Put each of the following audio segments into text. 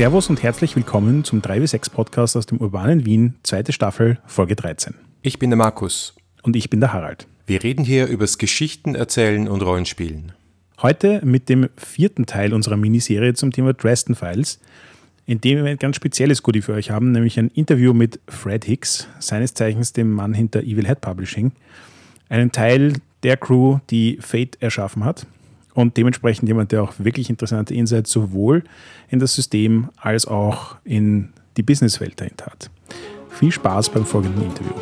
Servus und herzlich willkommen zum 3W6 Podcast aus dem urbanen Wien, zweite Staffel, Folge 13. Ich bin der Markus. Und ich bin der Harald. Wir reden hier übers Geschichten erzählen und Rollenspielen. Heute mit dem vierten Teil unserer Miniserie zum Thema Dresden Files, in dem wir ein ganz spezielles Goodie für euch haben, nämlich ein Interview mit Fred Hicks, seines Zeichens dem Mann hinter Evil Head Publishing, einen Teil der Crew, die Fate erschaffen hat und dementsprechend jemand, der auch wirklich interessante Insights sowohl in das System als auch in die Businesswelt dahinter hat. Viel Spaß beim folgenden Interview.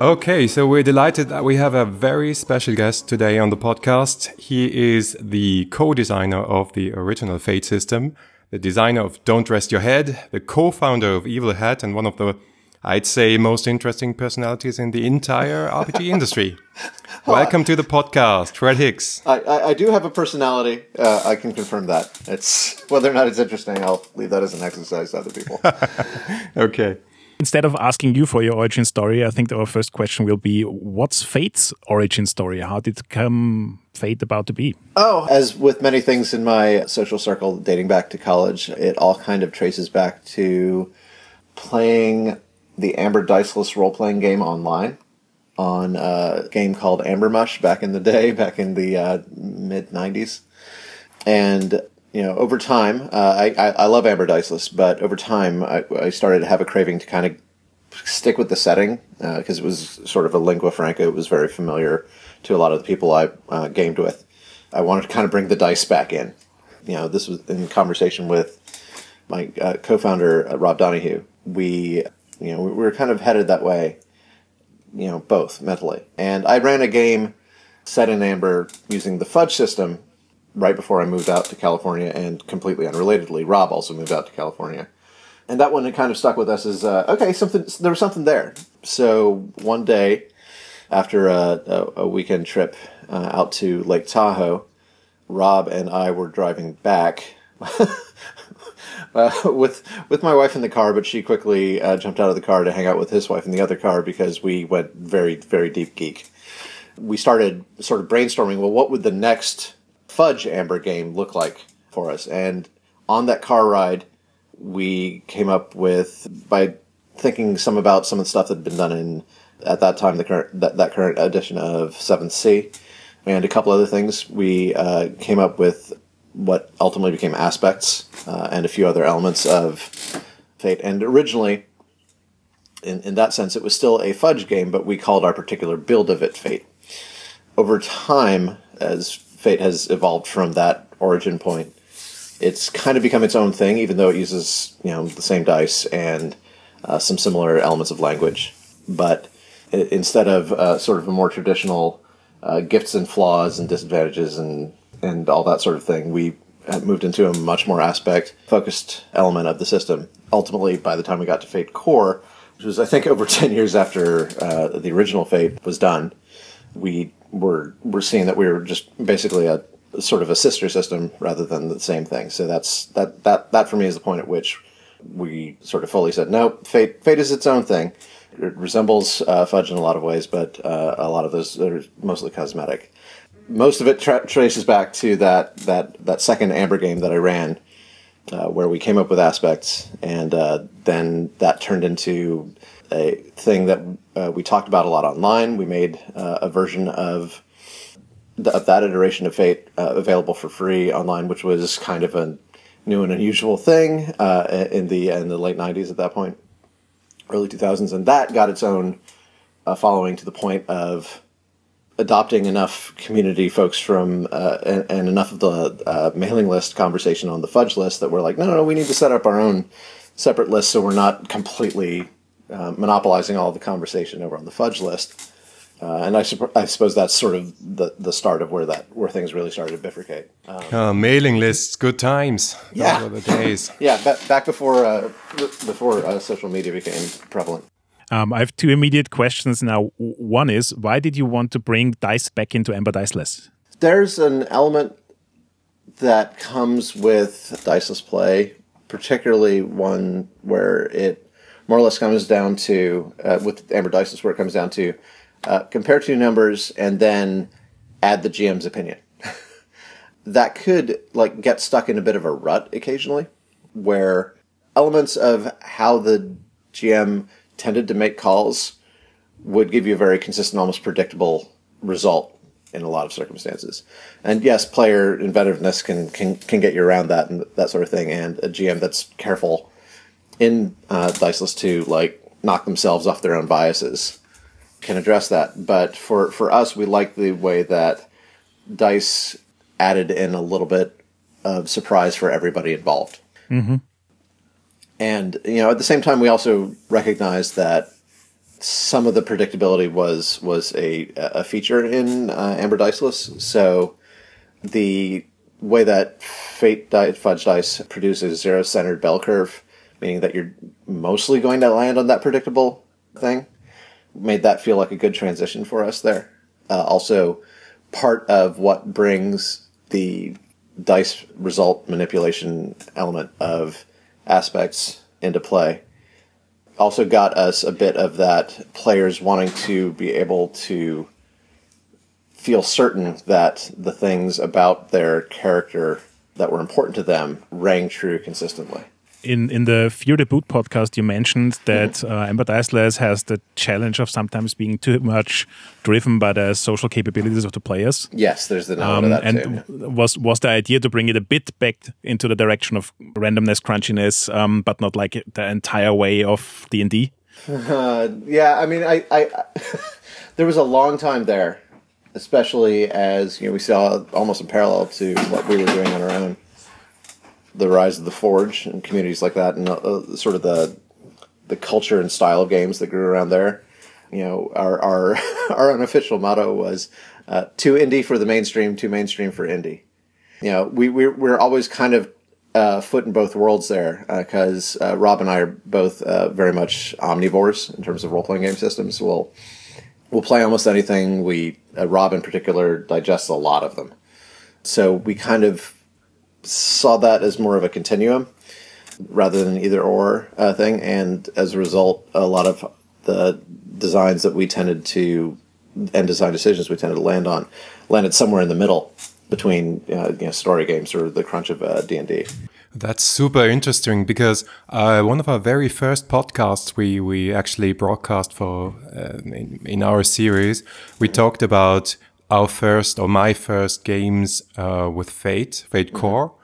Okay, so we're delighted that we have a very special guest today on the podcast. He is the co-designer of the original Fate system, the designer of Don't Rest Your Head, the co-founder of Evil Hat, and one of the, I'd say, most interesting personalities in the entire RPG industry. Welcome to the podcast, Fred Hicks. I, I, I do have a personality. Uh, I can confirm that. It's whether or not it's interesting. I'll leave that as an exercise to other people. Okay. Instead of asking you for your origin story, I think our first question will be what's Fate's origin story? How did come Fate about to be? oh, as with many things in my social circle dating back to college, it all kind of traces back to playing the Amber Diceless role playing game online on a game called Amber Mush back in the day, back in the uh, mid 90s. And you know, over time, uh, I, I I love Amber Diceless, but over time, I, I started to have a craving to kind of stick with the setting because it was sort of a lingua franca. It was very familiar to a lot of the people I uh, gamed with. I wanted to kind of bring the dice back in. You know, this was in conversation with my uh, co-founder uh, Rob Donoghue. We, you know, we were kind of headed that way. You know, both mentally, and I ran a game set in Amber using the Fudge system right before I moved out to California, and completely unrelatedly, Rob also moved out to California. And that one kind of stuck with us as uh, okay, something there was something there. So one day, after a, a, a weekend trip uh, out to Lake Tahoe, Rob and I were driving back. Uh, with with my wife in the car, but she quickly uh, jumped out of the car to hang out with his wife in the other car because we went very very deep geek. We started sort of brainstorming. Well, what would the next Fudge Amber game look like for us? And on that car ride, we came up with by thinking some about some of the stuff that had been done in at that time the current that, that current edition of Seventh Sea and a couple other things. We uh, came up with what ultimately became aspects uh, and a few other elements of Fate. And originally, in, in that sense, it was still a fudge game, but we called our particular build of it Fate. Over time, as Fate has evolved from that origin point, it's kind of become its own thing, even though it uses you know the same dice and uh, some similar elements of language. But instead of uh, sort of a more traditional uh, gifts and flaws and disadvantages and and all that sort of thing, we moved into a much more aspect focused element of the system. Ultimately, by the time we got to Fate Core, which was I think over ten years after uh, the original Fate was done, we were were seeing that we are just basically a sort of a sister system rather than the same thing. So that's that that that for me is the point at which we sort of fully said no. Fate Fate is its own thing. It resembles uh, Fudge in a lot of ways, but uh, a lot of those are mostly cosmetic. Most of it tra- traces back to that that that second Amber game that I ran, uh, where we came up with aspects, and uh, then that turned into a thing that uh, we talked about a lot online. We made uh, a version of, th- of that iteration of Fate uh, available for free online, which was kind of a new and unusual thing uh, in the in the late '90s at that point, early 2000s, and that got its own following to the point of adopting enough community folks from uh, and, and enough of the uh, mailing list conversation on the fudge list that we're like, no, no, no, we need to set up our own separate list so we're not completely uh, monopolizing all the conversation over on the fudge list. Uh, and I, supp- I suppose that's sort of the, the start of where that where things really started to bifurcate. Um, Uh, mailing lists, good times. Yeah. The days. yeah, ba- back before uh, before uh, social media became prevalent. Um, I have two immediate questions now. One is why did you want to bring dice back into Amber Diceless? There's an element that comes with diceless play, particularly one where it more or less comes down to uh, with Amber Diceless, where it comes down to uh, compare two numbers, and then add the GM's opinion. that could like get stuck in a bit of a rut occasionally, where elements of how the GM tended to make calls would give you a very consistent, almost predictable result in a lot of circumstances. And yes, player inventiveness can can, can get you around that and that sort of thing. And a GM that's careful in uh, Diceless to like knock themselves off their own biases can address that. But for for us, we like the way that Dice added in a little bit of surprise for everybody involved. Mm-hmm. And you know, at the same time, we also recognize that some of the predictability was was a a feature in uh, Amber Diceless. So the way that Fate Di- Fudge Dice produces zero centered bell curve, meaning that you're mostly going to land on that predictable thing, made that feel like a good transition for us there. Uh, also, part of what brings the dice result manipulation element of aspects into play also got us a bit of that players wanting to be able to feel certain that the things about their character that were important to them rang true consistently. In in the Fear the Boot podcast, you mentioned that mm-hmm. uh, Amber Diceless has the challenge of sometimes being too much driven by the social capabilities of the players. Yes, there's the um, that and too. was was the idea to bring it a bit back into the direction of randomness, crunchiness, um, but not like the entire way of D and D. Yeah, I mean, I, I there was a long time there, especially as you know we saw almost in parallel to what we were doing on our own the rise of the Forge and communities like that, and uh, sort of the the culture and style of games that grew around there. You know, our our our unofficial motto was uh, "too indie for the mainstream, too mainstream for indie." You know, we we we're always kind of uh, foot in both worlds there because uh, uh, Rob and I are both uh, very much omnivores in terms of role playing game systems. We'll we'll play almost anything. We Rob in particular digests a lot of them, so we kind of saw that as more of a continuum rather than either or uh, thing. And as a result, a lot of the designs that we tended to and design decisions we tended to land on landed somewhere in the middle between uh, you know, story games or the crunch of uh, D&D. That's super interesting because uh, one of our very first podcasts we, we actually broadcast for uh, in, in, our series, we talked about our first or my first games uh, with Fate, Fate mm-hmm. Core,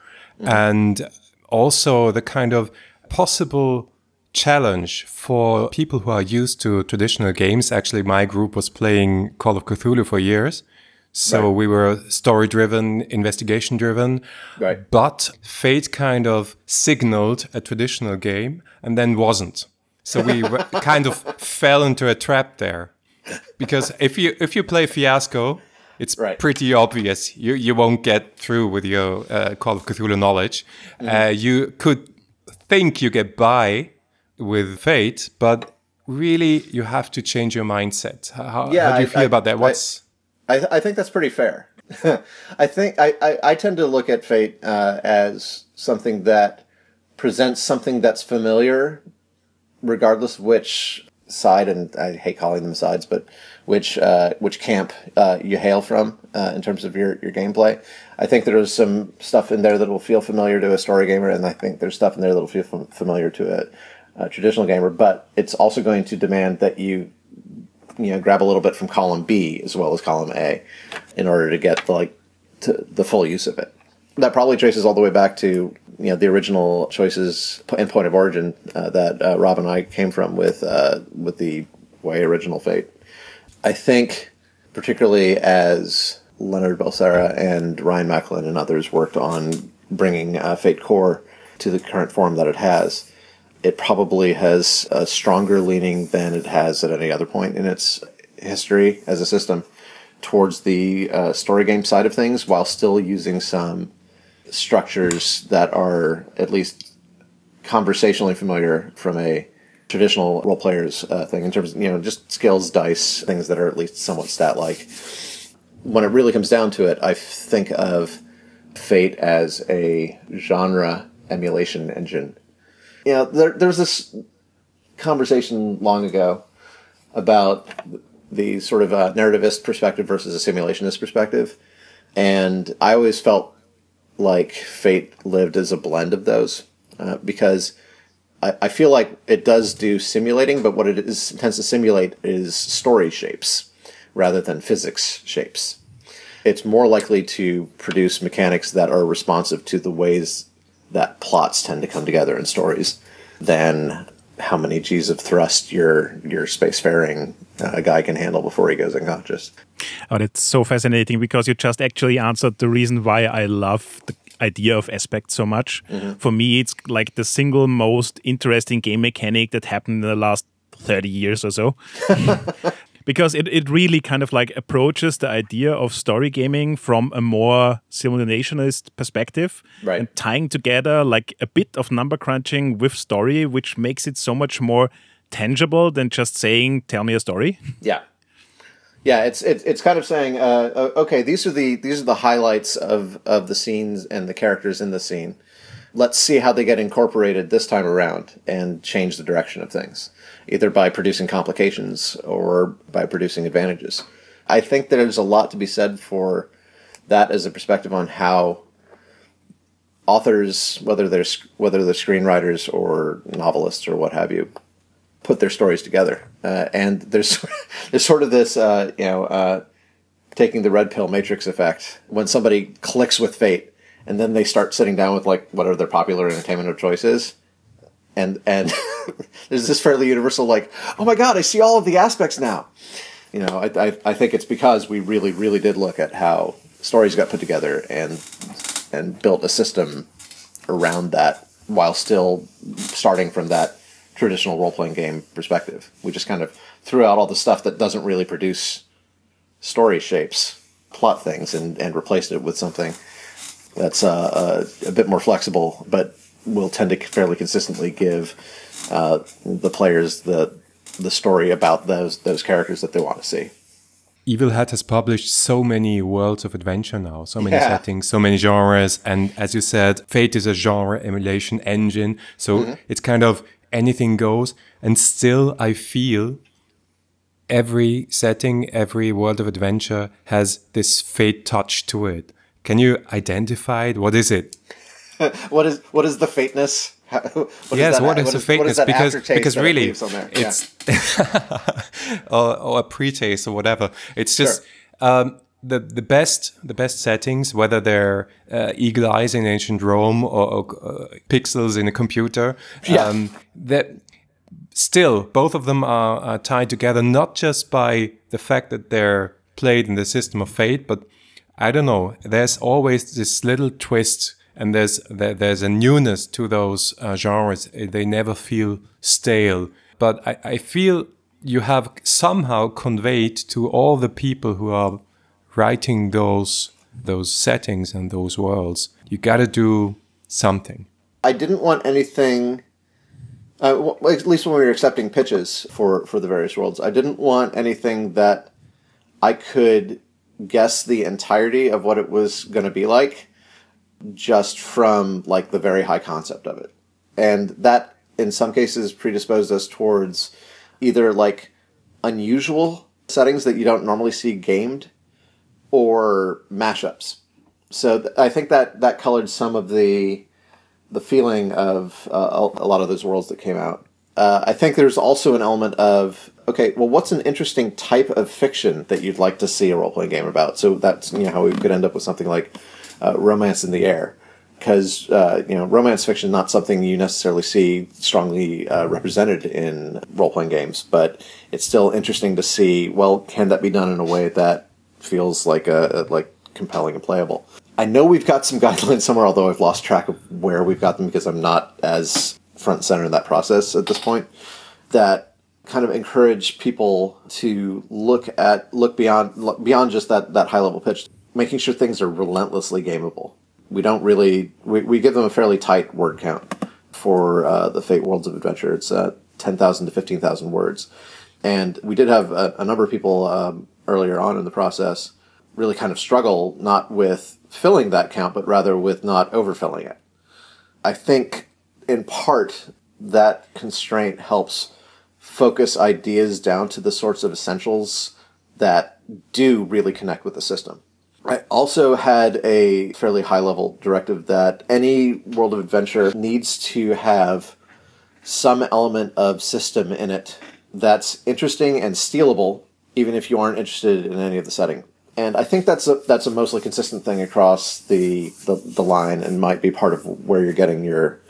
mm-hmm. and also the kind of possible challenge for people who are used to traditional games. Actually, my group was playing Call of Cthulhu for years. So right. we were story driven, investigation driven. Right. But fate kind of signaled a traditional game and then wasn't. So we kind of fell into a trap there. Because if you if you play Fiasco, it's right. pretty obvious you you won't get through with your uh, Call of Cthulhu knowledge. Mm -hmm. uh, you could think you get by with Fate, but really you have to change your mindset. How, yeah, how do you feel I, about that? What's I, I, I think that's pretty fair. I think I, I, I, tend to look at Fate uh, as something that presents something that's familiar, regardless which side, and I hate calling them sides, but which uh, which camp uh, you hail from uh, in terms of your, your gameplay. I think there's some stuff in there that will feel familiar to a story gamer, and I think there's stuff in there that will feel familiar to a, a traditional gamer. But it's also going to demand that you you know grab a little bit from column B as well as column A in order to get the, like to the full use of it. That probably traces all the way back to you know the original choices and point of origin uh, that uh, Rob and I came from with uh, with the way original Fate. I think, particularly as Leonard Balsera and Ryan Macklin and others worked on bringing uh, Fate Core to the current form that it has, it probably has a stronger leaning than it has at any other point in its history as a system towards the uh, story game side of things while still using some structures that are at least conversationally familiar from a traditional role players uh, thing in terms of you know just skills dice things that are at least somewhat stat like when it really comes down to it i think of fate as a genre emulation engine you know, there, there was this conversation long ago about the sort of uh, narrativist perspective versus a simulationist perspective. And I always felt like Fate lived as a blend of those uh, because I, feel like it does do simulating, but what it is, tends to simulate is story shapes rather than physics shapes. It's more likely to produce mechanics that are responsive to the ways that plots tend to come together in stories than how many G's of thrust your your spacefaring uh, guy can handle before he goes unconscious. Oh, that's so fascinating because you just actually answered the reason why I love the idea of aspect so much. Mm-hmm. For me, it's like the single most interesting game mechanic that happened in the last 30 years or so. because it, it really kind of like approaches the idea of story gaming from a more simulationist perspective right. and tying together like a bit of number crunching with story which makes it so much more tangible than just saying tell me a story yeah yeah it's it's, it's kind of saying uh, okay these are the these are the highlights of of the scenes and the characters in the scene let's see how they get incorporated this time around and change the direction of things either by producing complications or by producing advantages. I think there's a lot to be said for that as a perspective on how authors, whether they're whether they're screenwriters or novelists or what have you, put their stories together. Uh, and there's there's sort of this uh, you know uh, taking the red pill matrix effect when somebody clicks with fate and then they start sitting down with like whatever their popular entertainment of choice is and and there's this fairly universal like, oh my god, I see all of the aspects now. You know, I, I, I think it's because we really really did look at how stories got put together and and built a system around that while still starting from that traditional role playing game perspective. We just kind of threw out all the stuff that doesn't really produce story shapes, plot things, and, and replaced it with something that's uh, uh, a bit more flexible, but will tend to fairly consistently give uh, the players the the story about those those characters that they want to see. Evil Hat has published so many worlds of adventure now, so many yeah. settings, so many genres, and as you said, Fate is a genre emulation engine, so mm-hmm. it's kind of anything goes. And still, I feel every setting, every world of adventure has this Fate touch to it. Can you identify it? What is it? what is what is the fateness? What yes, is that, what is what the is, fakeness? Is because because really, it it's or, or, a pre-taste or whatever. It's just sure. um, the the best the best settings, whether they're uh, eagle eyes in ancient Rome or, or uh, pixels in a computer. Yeah. Um, that still both of them are, are tied together not just by the fact that they're played in the system of fate, but I don't know. There's always this little twist and there's there, there's a newness to those uh, genres. They never feel stale. But I, I feel you have somehow conveyed to all the people who are writing those those settings and those worlds. You got to do something. I didn't want anything. Uh, at least when we were accepting pitches for for the various worlds, I didn't want anything that I could guess the entirety of what it was going to be like just from like the very high concept of it. And that in some cases predisposed us towards either like unusual settings that you don't normally see gamed or mashups. So th- I think that that colored some of the the feeling of uh, a lot of those worlds that came out. Uh, I think there's also an element of okay, well, what's an interesting type of fiction that you'd like to see a role playing game about? So that's you know how we could end up with something like uh, romance in the air because uh, you know romance fiction is not something you necessarily see strongly uh, represented in role playing games, but it's still interesting to see. Well, can that be done in a way that feels like a like compelling and playable? I know we've got some guidelines somewhere, although I've lost track of where we've got them because I'm not as front center in that process at this point. That kind of encourage people to look at look beyond look beyond just that that high level pitch making sure things are relentlessly gameable. We don't really we, we give them a fairly tight word count for uh, the Fate Worlds of Adventure. It's uh, ten thousand to fifteen thousand words, and we did have a, a number of people um, earlier on in the process really kind of struggle not with filling that count, but rather with not overfilling it. I think in part that constraint helps focus ideas down to the sorts of essentials that do really connect with the system. I also had a fairly high level directive that any world of adventure needs to have some element of system in it that's interesting and stealable, even if you aren't interested in any of the setting. And I think that's a that's a mostly consistent thing across the the, the line, and might be part of where you're getting your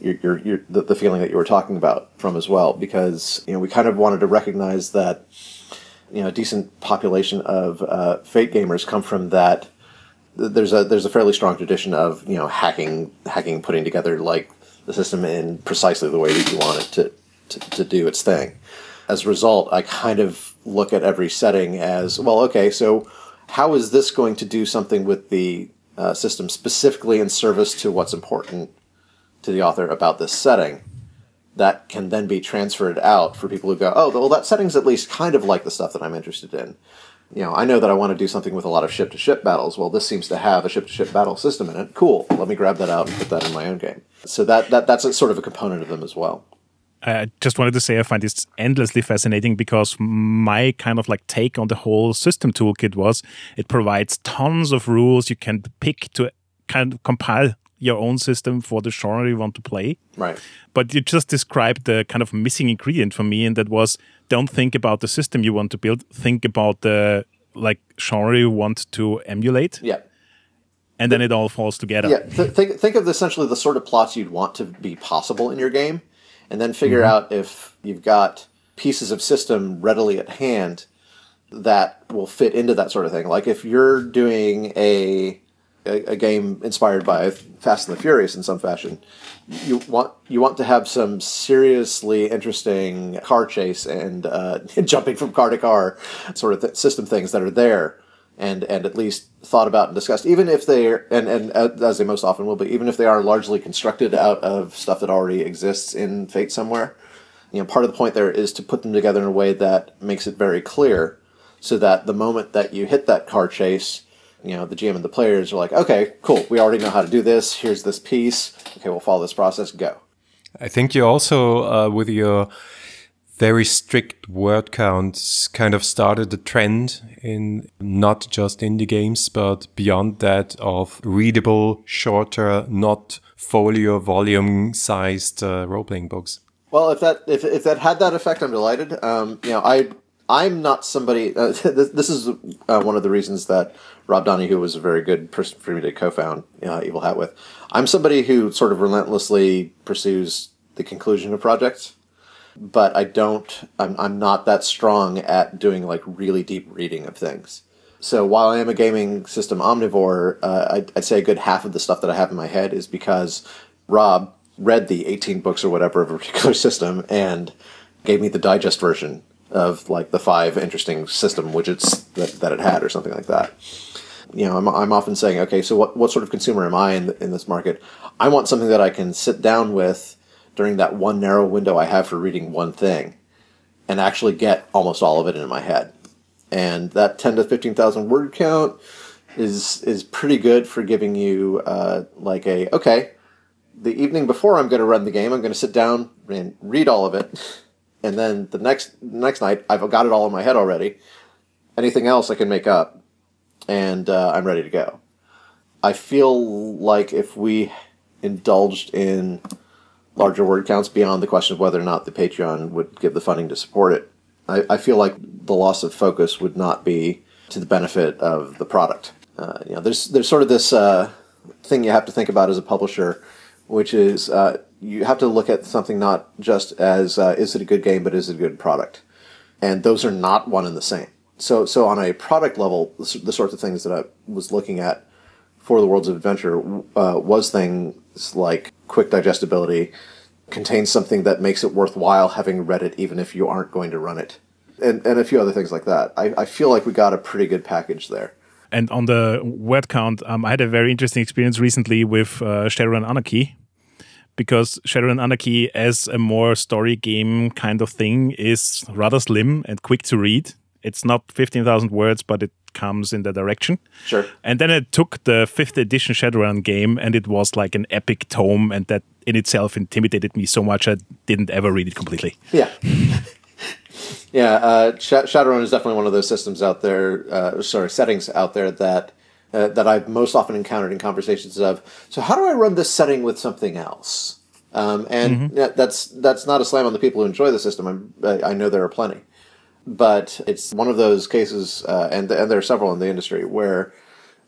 your, your, your the, the feeling that you were talking about from as well, because you know we kind of wanted to recognize that you know a decent population of uh, Fate gamers come from that. There's a there's a fairly strong tradition of you know hacking hacking putting together like the system in precisely the way that you want it to, to, to do its thing. As a result, I kind of look at every setting as well. Okay, so how is this going to do something with the uh, system specifically in service to what's important to the author about this setting? That can then be transferred out for people who go, oh, well, that setting's at least kind of like the stuff that I'm interested in you know, I know that I want to do something with a lot of ship to ship battles. Well, this seems to have a ship to ship battle system in it. Cool. Let me grab that out and put that in my own game. So that, that that's a sort of a component of them as well. I just wanted to say I find this endlessly fascinating because my kind of like take on the whole system toolkit was it provides tons of rules you can pick to kind of compile your own system for the genre you want to play. Right. But you just described the kind of missing ingredient for me, and that was don't think about the system you want to build. Think about the like genre you want to emulate. Yeah. And then it all falls together. Yeah. Th- think think of essentially the sort of plots you'd want to be possible in your game, and then figure mm-hmm. out if you've got pieces of system readily at hand that will fit into that sort of thing. Like if you're doing a a, a, game inspired by Fast and the Furious in some fashion. You want you want to have some seriously interesting car chase and uh, jumping from car to car sort of th- system things that are there and and at least thought about and discussed, even if they are, and and as they most often will be, even if they are largely constructed out of stuff that already exists in Fate somewhere. You know, part of the point there is to put them together in a way that makes it very clear, so that the moment that you hit that car chase you know the GM and the players are like, okay, cool, we already know how to do this. Here's this piece. Okay, we'll follow this process. Go. I think you also, uh, with your very strict word counts, kind of started a trend in not just indie games, but beyond that of readable, shorter, not folio volume sized uh, role playing books. Well, if that if, if that had that effect, I'm delighted. Um, you know, I I'm not somebody. Uh, this, this, is uh, one of the reasons that Rob Donoghue was a very good person for me to co-found uh, Evil Hat with. I'm somebody who sort of relentlessly pursues the conclusion of projects, but I don't. I'm, I'm not that strong at doing like really deep reading of things. So while I am a gaming system omnivore, uh, I'd, I'd say a good half of the stuff that I have in my head is because Rob read the 18 books or whatever of a particular system and gave me the digest version of like the five interesting system widgets that, that it had or something like that. You know, I'm, I'm often saying, okay, so what, what sort of consumer am I in, in this market? I want something that I can sit down with during that one narrow window I have for reading one thing and actually get almost all of it in my head. And that 10 to 15,000 word count is is pretty good for giving you uh, like a okay the evening before I'm going to run the game I'm going to sit down and read all of it and then the next next night I've got it all in my head already. Anything else I can make up, and uh, I'm ready to go. I feel like if we indulged in larger word counts beyond the question of whether or not the Patreon would give the funding to support it, I, I feel like the loss of focus would not be to the benefit of the product. Uh, you know, there's there's sort of this uh, thing you have to think about as a publisher, which is uh, you have to look at something not just as uh, is it a good game, but is it a good product, and those are not one and the same. So, so on a product level, the, the sorts of things that I was looking at for the Worlds of Adventure uh, was things like quick digestibility, contains something that makes it worthwhile having read it, even if you aren't going to run it, and and a few other things like that. I, I feel like we got a pretty good package there. And on the word count, um, I had a very interesting experience recently with uh, Shadowrun Anarchy, because Shadowrun Anarchy, as a more story game kind of thing, is rather slim and quick to read. It's not 15,000 words, but it comes in the direction. Sure. And then I took the fifth edition Shadowrun game, and it was like an epic tome, and that in itself intimidated me so much I didn't ever read it completely. Yeah. yeah, uh, Sh- Shadowrun is definitely one of those systems out there. Uh, sorry, settings out there that uh, that I've most often encountered in conversations of. So, how do I run this setting with something else? Um, and mm-hmm. that's that's not a slam on the people who enjoy the system. I'm, i know there are plenty, but it's one of those cases, uh, and and there are several in the industry where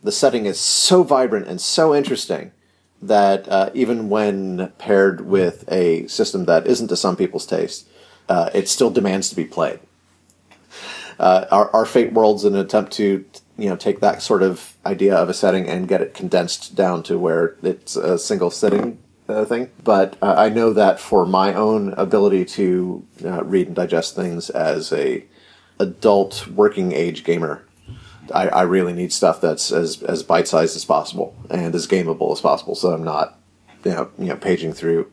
the setting is so vibrant and so interesting that uh, even when paired with a system that isn't to some people's taste, uh, it still demands to be played. Uh, our, our Fate World's an attempt to you know take that sort of idea of a setting and get it condensed down to where it's a single sitting uh, thing. But uh, I know that for my own ability to uh, read and digest things as a adult working age gamer, I, I really need stuff that's as as bite sized as possible and as gameable as possible. So I'm not you know you know paging through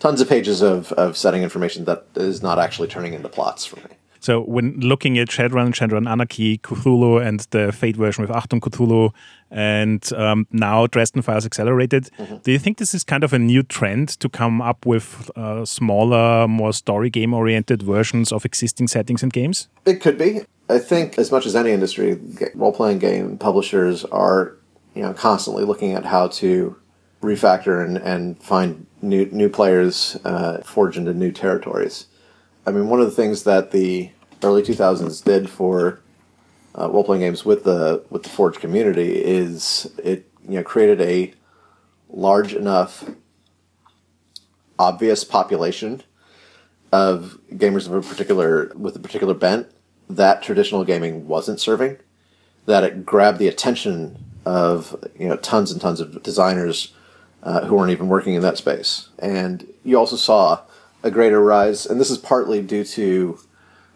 tons of pages of, of setting information that is not actually turning into plots for me. So when looking at Shadowrun, Shadowrun Anarchy, Cthulhu, and the Fate version with Achtung Cthulhu, and um, now Dresden Files Accelerated, mm-hmm. do you think this is kind of a new trend to come up with uh, smaller, more story game oriented versions of existing settings and games? It could be. I think as much as any industry, role playing game publishers are you know constantly looking at how to refactor and, and find new new players uh, forge into new territories. I mean, one of the things that the early 2000s did for uh, role playing games with the with the Forge community is it you know created a large enough obvious population of gamers of a particular with a particular bent that traditional gaming wasn't serving that it grabbed the attention of you know tons and tons of designers uh, who weren't even working in that space. And you also saw a greater rise, and this is partly due to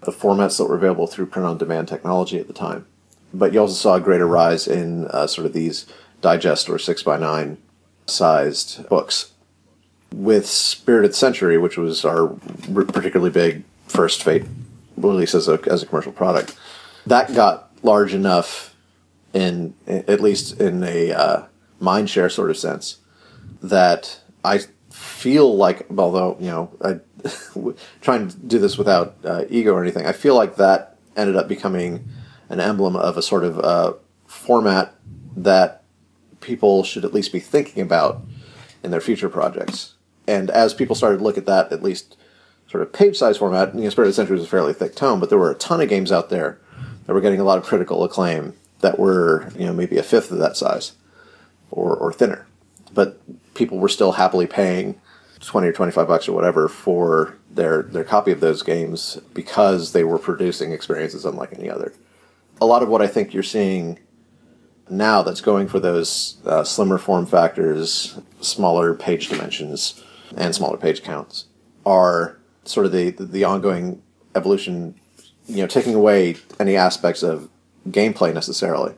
the formats that were available through print on demand technology at the time. But you also saw a greater rise in uh, sort of these digest or six by nine sized books. With Spirit of Century, which was our particularly big first Fate release as a, as a commercial product, that got large enough in at least in a uh, mind share sort of sense that I feel like, although you know, I trying to do this without uh, ego or anything, I feel like that ended up becoming an emblem of a sort of uh, format that people should at least be thinking about in their future projects. And as people started to look at that, at least sort of page size format, you know, Spirit of Century was a fairly thick tome, but there were a ton of games out there that were getting a lot of critical acclaim that were, you know, maybe a fifth of that size or, or thinner. But people were still happily paying 20 or 25 bucks or whatever for their their copy of those games because they were producing experiences unlike any other. A lot of what I think you're seeing now that's going for those uh, slimmer form factors, smaller page dimensions, and smaller page counts are sort of the the ongoing evolution. You know, taking away any aspects of gameplay necessarily,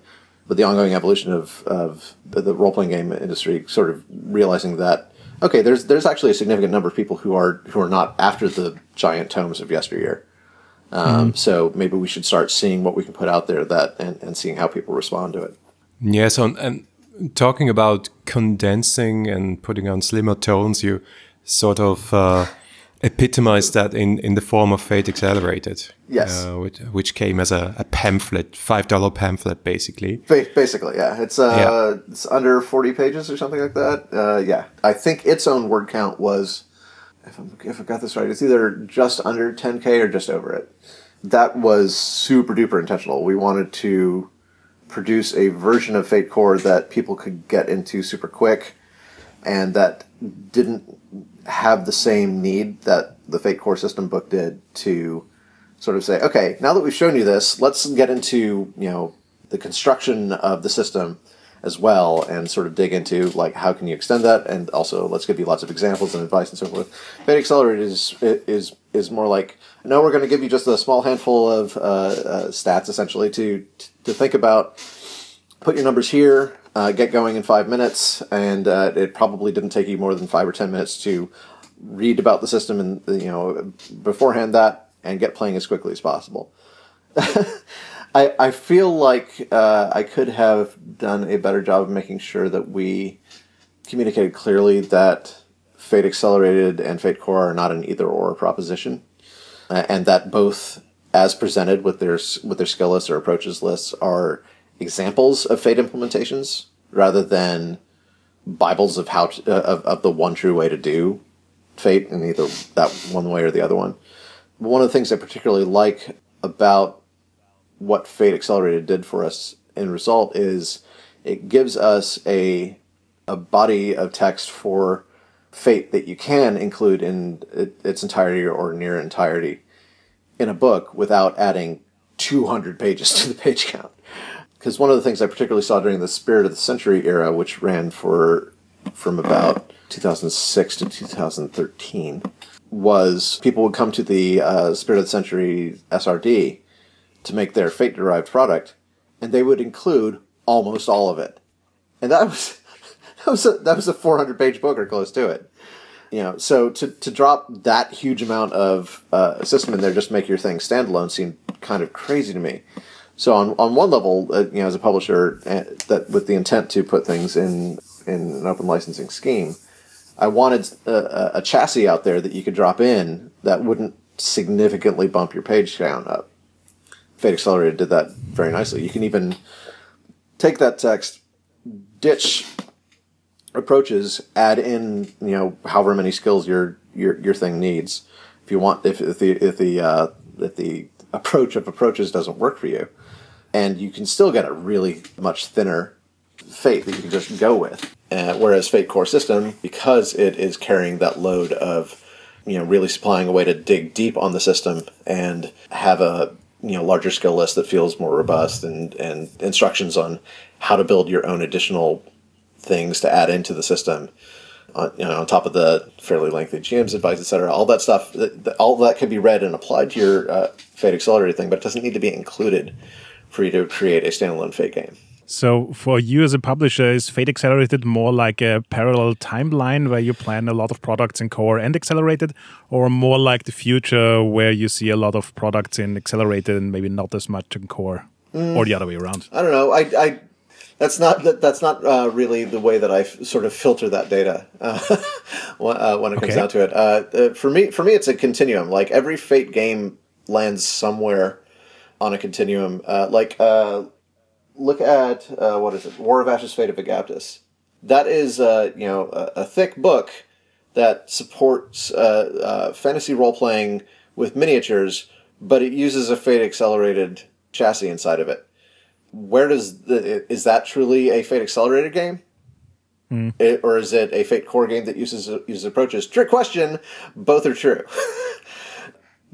but the ongoing evolution of, of the, the role playing game industry, sort of realizing that okay, there's there's actually a significant number of people who are who are not after the giant tomes of yesteryear. Um, mm. So maybe we should start seeing what we can put out there that and, and seeing how people respond to it. Yes, on, and talking about condensing and putting on slimmer tones, you sort of uh, epitomized that in, in the form of Fate Accelerated. Yes. Uh, which, which, came as a, a pamphlet, $5 pamphlet, basically. Basically, yeah. It's, uh, yeah. it's under 40 pages or something like that. Uh, yeah. I think its own word count was, if, I'm, if I got this right, it's either just under 10K or just over it. That was super duper intentional. We wanted to produce a version of Fate Core that people could get into super quick and that didn't have the same need that the Fate Core system book did to sort of say, okay, now that we've shown you this, let's get into you know the construction of the system as well and sort of dig into like how can you extend that and also let's give you lots of examples and advice and so forth. Fate Accelerated is is is more like no, we're going to give you just a small handful of uh, uh, stats essentially to to think about. Put your numbers here uh, get going in five minutes, and uh, it probably didn't take you more than five or ten minutes to read about the system and you know beforehand that and get playing as quickly as possible. I, I feel like uh, I could have done a better job of making sure that we communicated clearly that Fate Accelerated and Fate Core are not an either or proposition. uh, and that both as presented with their with their skill lists or approaches lists are examples of fate implementations rather than bibles of how to, uh, of, of the one true way to do fate in either that one way or the other one. One of the things I particularly like about what Fate Accelerated did for us in result is it gives us a a body of text for fate that you can include in its entirety or near entirety in a book without adding 200 pages to the page count. Because one of the things I particularly saw during the Spirit of the Century era, which ran for from about 2006 to 2013, was people would come to the uh, Spirit of the Century SRD to make their fate derived product, and they would include almost all of it, and that was that was a, that was a 400 page book or close to it. You know, so to, to drop that huge amount of uh, system in there just make your thing standalone seemed kind of crazy to me. So on on one level, uh, you know, as a publisher, uh, that with the intent to put things in in an open licensing scheme, I wanted a, a, chassis out there that you could drop in that wouldn't significantly bump your page count up. Fate Accelerated did that very nicely. You can even take that text, ditch approaches, add in you know however many skills your your your thing needs. If you want, if, if the if the uh, if the approach of approaches doesn't work for you, and you can still get a really much thinner fate that you can just go with. Uh, whereas Fate Core System, because it is carrying that load of, you know, really supplying a way to dig deep on the system and have a you know larger skill list that feels more robust and and instructions on how to build your own additional things to add into the system. On, you know, on top of the fairly lengthy GM's advice, etc., all that stuff, all that can be read and applied to your uh, Fate Accelerator thing, but it doesn't need to be included to create a standalone Fate game. So, for you as a publisher, is Fate Accelerated more like a parallel timeline where you plan a lot of products in core and accelerated, or more like the future where you see a lot of products in accelerated and maybe not as much in core, mm, or the other way around? I don't know. I, I that's not that, that's not uh, really the way that I sort of filter that data uh, uh, when it comes okay. down to it. Uh, uh, for me, for me, it's a continuum. Like every Fate game lands somewhere on a continuum. Uh, like look at uh, what is it? War of Ashes, Fate of Agaptus. That is, uh, you know, a, a, thick book that supports uh, uh fantasy role playing with miniatures, but it uses a Fate accelerated chassis inside of it. Where does the, is that truly a Fate accelerated game? Mm. It, or is it a Fate core game that uses uses approaches? Trick question. Both are true,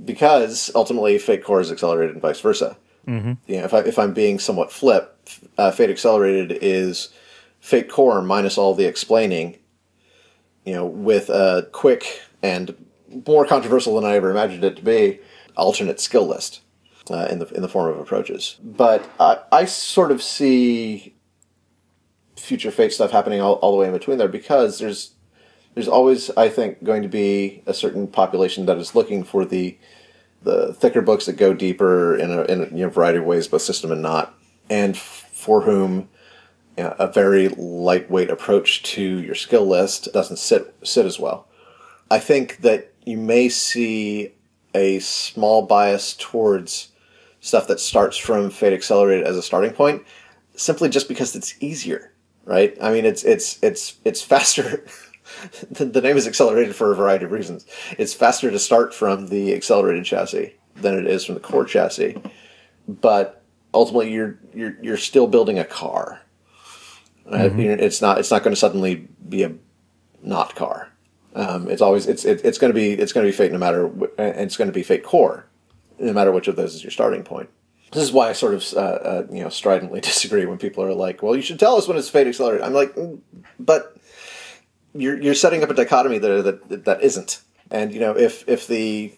because ultimately Fate core is accelerated and vice versa. Mm-hmm. You know, if I if I'm being somewhat flip, uh, Fate Accelerated is Fate Core minus all the explaining. You know, with a quick and more controversial than I ever imagined it to be alternate skill list uh, in the in the form of approaches. But I, I sort of see future Fate stuff happening all, all the way in between there because there's there's always I think going to be a certain population that is looking for the the thicker books that go deeper in a, in a you know, variety of ways, both system and not, and for whom you know, a very lightweight approach to your skill list doesn't sit sit as well. I think that you may see a small bias towards stuff that starts from Fate Accelerated as a starting point, simply just because it's easier, right? I mean, it's it's it's it's faster. the name is accelerated for a variety of reasons. It's faster to start from the accelerated chassis than it is from the core chassis, but ultimately you're you're you're still building a car. Mm-hmm. It's not it's not going to suddenly be a not car. Um, it's always it's it, it's going to be it's going to be fate no matter and it's going to be fate core no matter which of those is your starting point. This is why I sort of uh, uh, you know stridently disagree when people are like, "Well, you should tell us when it's fate accelerated." I'm like, mm, but you're you're setting up a dichotomy there that that isn't. And you know, if if the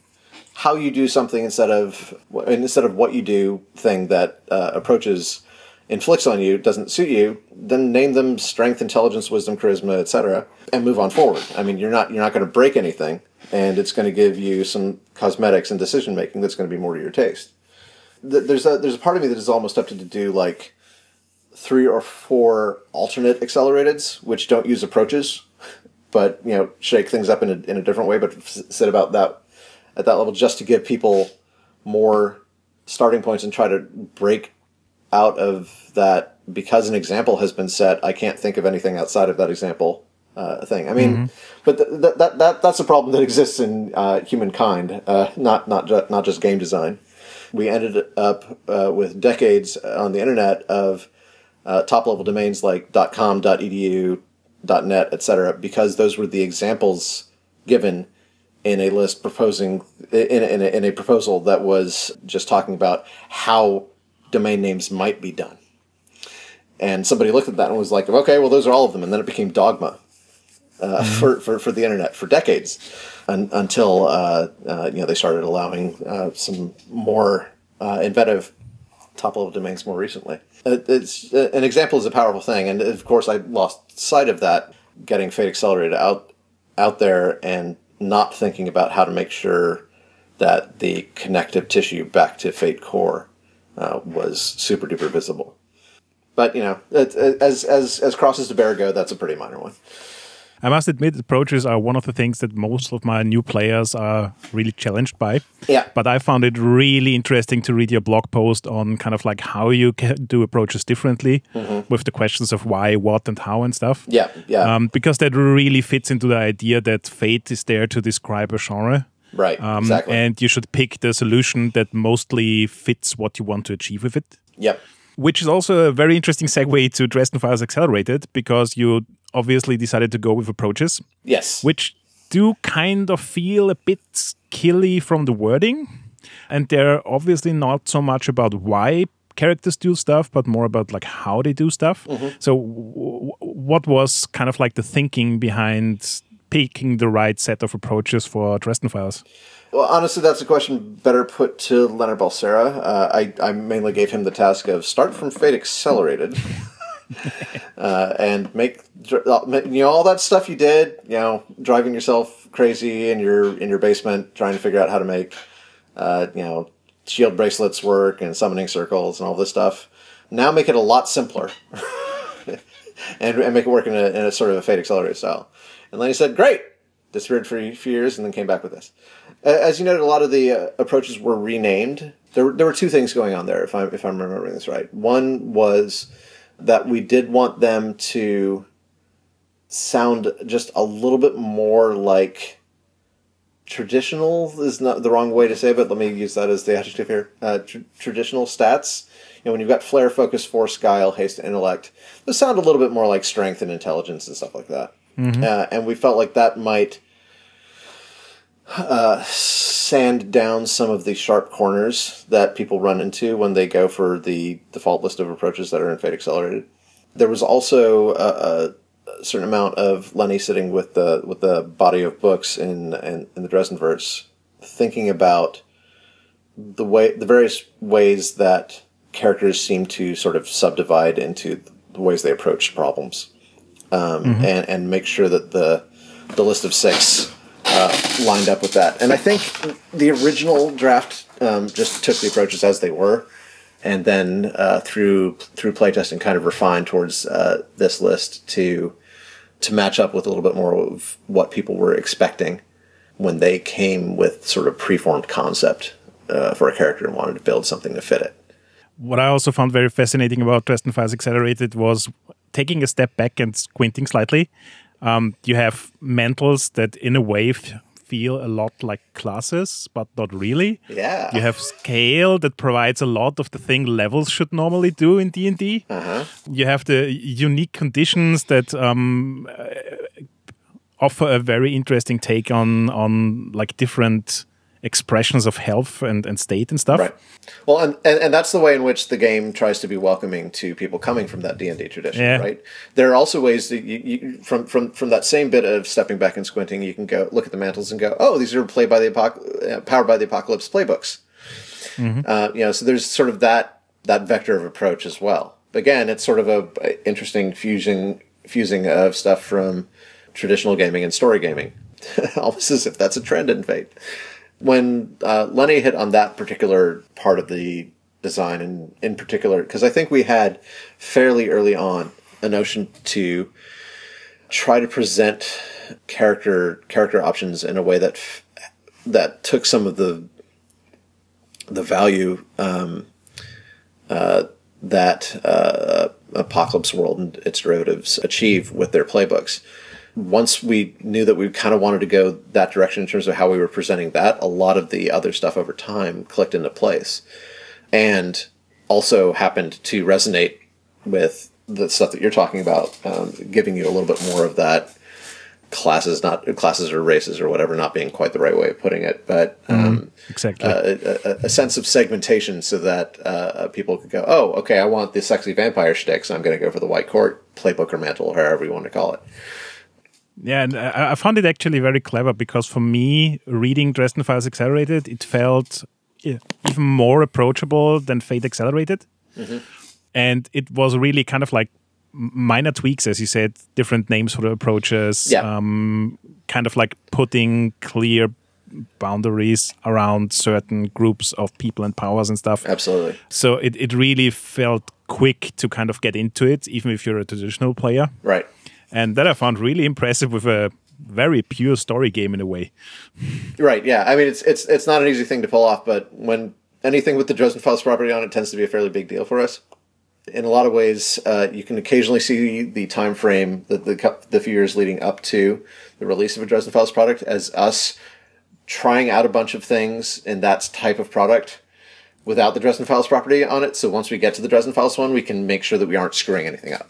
how you do something instead of instead of what you do thing that uh, approaches inflicts on you doesn't suit you, then name them strength, intelligence, wisdom, charisma, etc., and move on forward. I mean, you're not you're not going to break anything, and it's going to give you some cosmetics and decision making that's going to be more to your taste. There's a there's a part of me that is almost tempted to do like three or four alternate accelerateds, which don't use approaches, but you know shake things up in a, in a different way, but said about that at that level just to give people more starting points and try to break out of that because an example has been set. I can't think of anything outside of that example uh, thing. I mean, mm-hmm. but th- th- that that that's a problem that exists in uh, humankind, uh, not not ju- not just game design. We ended up uh, with decades on the internet of uh, top level domains like .com, .edu, .net, etc., because those were the examples given in a list proposing in in a, in a proposal that was just talking about how domain names might be done. And somebody looked at that and was like, okay, well, those are all of them. And then it became dogma uh, mm-hmm. for, for, for the internet for decades un, until uh, uh, you know they started allowing uh, some more uh, inventive top level domains more recently. It's an example is a powerful thing, and of course I lost sight of that getting Fate Accelerated out out there and not thinking about how to make sure that the connective tissue back to Fate Core uh, was super duper visible. But you know, it, it, as as as crosses to bear go, that's a pretty minor one. I must admit, approaches are one of the things that most of my new players are really challenged by. Yeah. But I found it really interesting to read your blog post on kind of like how you can do approaches differently mm-hmm. with the questions of why, what, and how and stuff. Yeah, yeah. Um, because that really fits into the idea that fate is there to describe a genre. Right. Um, exactly. And you should pick the solution that mostly fits what you want to achieve with it. Yep. Which is also a very interesting segue to Dresden Files Accelerated because you obviously decided to go with approaches. Yes. Which do kind of feel a bit skilly from the wording. And they're obviously not so much about why characters do stuff, but more about like how they do stuff. Mm-hmm. So, w- what was kind of like the thinking behind picking the right set of approaches for Dresden Files? Well, honestly, that's a question better put to Leonard Balsera. Uh, I, I mainly gave him the task of start from Fate Accelerated. uh, and make you know all that stuff you did. You know, driving yourself crazy in your in your basement, trying to figure out how to make uh, you know shield bracelets work and summoning circles and all this stuff. Now make it a lot simpler, and, and make it work in a, in a sort of a Fate Accelerated style. And Lenny said, "Great." Disappeared for a few years and then came back with this. As you noted, a lot of the uh, approaches were renamed. There, there were two things going on there, if I'm if I'm remembering this right. One was that we did want them to sound just a little bit more like traditional is not the wrong way to say it, but let me use that as the adjective here. Uh, tr- traditional stats. You know, when you've got flair, focus, force, guile, haste, intellect, those sound a little bit more like strength and intelligence and stuff like that. Mm-hmm. Uh, and we felt like that might uh, sand down some of the sharp corners that people run into when they go for the default list of approaches that are in Fate Accelerated. There was also a, a certain amount of Lenny sitting with the with the body of books in in, in the Dresdenverse, thinking about the way the various ways that characters seem to sort of subdivide into the ways they approach problems, um, mm-hmm. and and make sure that the the list of six uh, lined up with that. And I think the original draft um, just took the approaches as they were, and then uh, through through playtesting, kind of refined towards uh, this list to to match up with a little bit more of what people were expecting when they came with sort of preformed concept uh, for a character and wanted to build something to fit it. What I also found very fascinating about Dresden Files Accelerated was taking a step back and squinting slightly um, you have mantles that, in a way, feel a lot like classes, but not really. Yeah. You have scale that provides a lot of the thing levels should normally do in D and D. Uh-huh. You have the unique conditions that um, uh, offer a very interesting take on on like different expressions of health and, and state and stuff. Right. Well, and, and, and that's the way in which the game tries to be welcoming to people coming from that D and D tradition, yeah. right? There are also ways that you, you, from from from that same bit of stepping back and squinting, you can go look at the mantles and go, oh, these are played by the apoc- uh, powered by the apocalypse playbooks. Mm-hmm. Uh, you know, so there's sort of that that vector of approach as well. Again, it's sort of a, a interesting fusion fusing of stuff from traditional gaming and story gaming, almost as if that's a trend in Fate when uh, Lenny hit on that particular part of the design, and in particular, because I think we had fairly early on a notion to try to present character character options in a way that that took some of the the value um, uh, that uh, Apocalypse World and its derivatives achieve with their playbooks. Once we knew that we kind of wanted to go that direction in terms of how we were presenting that, a lot of the other stuff over time clicked into place, and also happened to resonate with the stuff that you're talking about, um, giving you a little bit more of that classes not classes or races or whatever not being quite the right way of putting it but um, mm, exactly. uh, a, a, sense of segmentation so that uh, people could go oh okay i want the sexy vampire shtick so i'm going to go for the white court playbook or mantle or however you want to call it yeah and i found it actually very clever because for me reading dresden files accelerated it felt even more approachable than fate accelerated mm-hmm. and it was really kind of like minor tweaks, as you said, different names for the approaches, yeah. um, kind of like putting clear boundaries around certain groups of people and powers and stuff. Absolutely. So it, it really felt quick to kind of get into it, even if you're a traditional player. Right. And that I found really impressive with a very pure story game in a way. Right. Yeah. I mean, it's it's it's not an easy thing to pull off, but when anything with the Dresden Files property on it tends to be a fairly big deal for us in a lot of ways, uh, you can occasionally see the time frame, the, the, the few years leading up to the release of a Dresden Files product as us trying out a bunch of things in that type of product without the Dresden Files property on it. So once we get to the Dresden Files one, we can make sure that we aren't screwing anything up.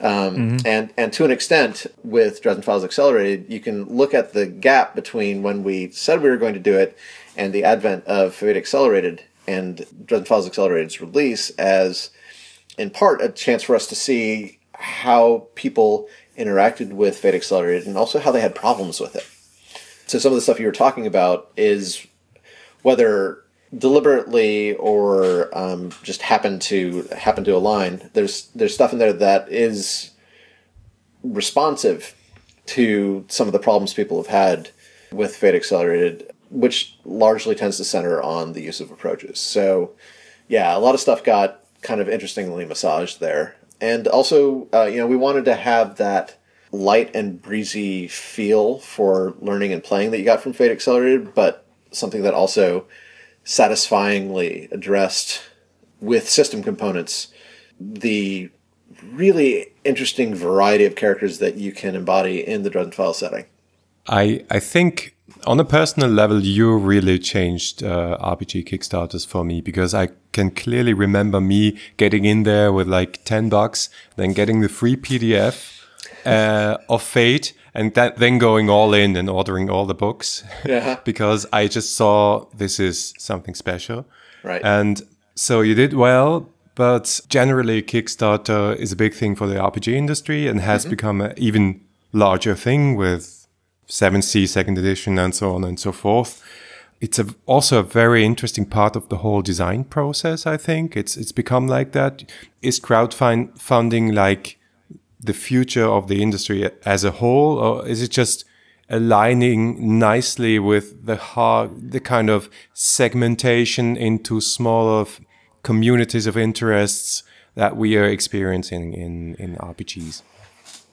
Um, mm-hmm. And and to an extent, with Dresden Files Accelerated, you can look at the gap between when we said we were going to do it and the advent of Fate Accelerated and Dresden Files Accelerated's release as in part a chance for us to see how people interacted with Fate Accelerated and also how they had problems with it. So some of the stuff you were talking about is whether deliberately or um, just happen to happen to align. There's there's stuff in there that is responsive to some of the problems people have had with Fate Accelerated, which largely tends to center on the use of approaches. So, yeah, a lot of stuff got kind of interestingly massaged there. And also, uh, you know, we wanted to have that light and breezy feel for learning and playing that you got from Fate Accelerated, but something that also satisfyingly addressed with system components the really interesting variety of characters that you can embody in the Dresden File setting. I I think on a personal level, you really changed uh, RPG Kickstarters for me because I can clearly remember me getting in there with like 10 bucks, then getting the free PDF uh, of Fate, and that, then going all in and ordering all the books yeah. because I just saw this is something special. Right. And so you did well, but generally, Kickstarter is a big thing for the RPG industry and has mm-hmm. become an even larger thing with 7th second edition and so on and so forth. It's a, also a very interesting part of the whole design process. I think it's it's become like that. Is crowdfunding like the future of the industry as a whole, or is it just aligning nicely with the hard, the kind of segmentation into smaller communities of interests that we are experiencing in in RPGs?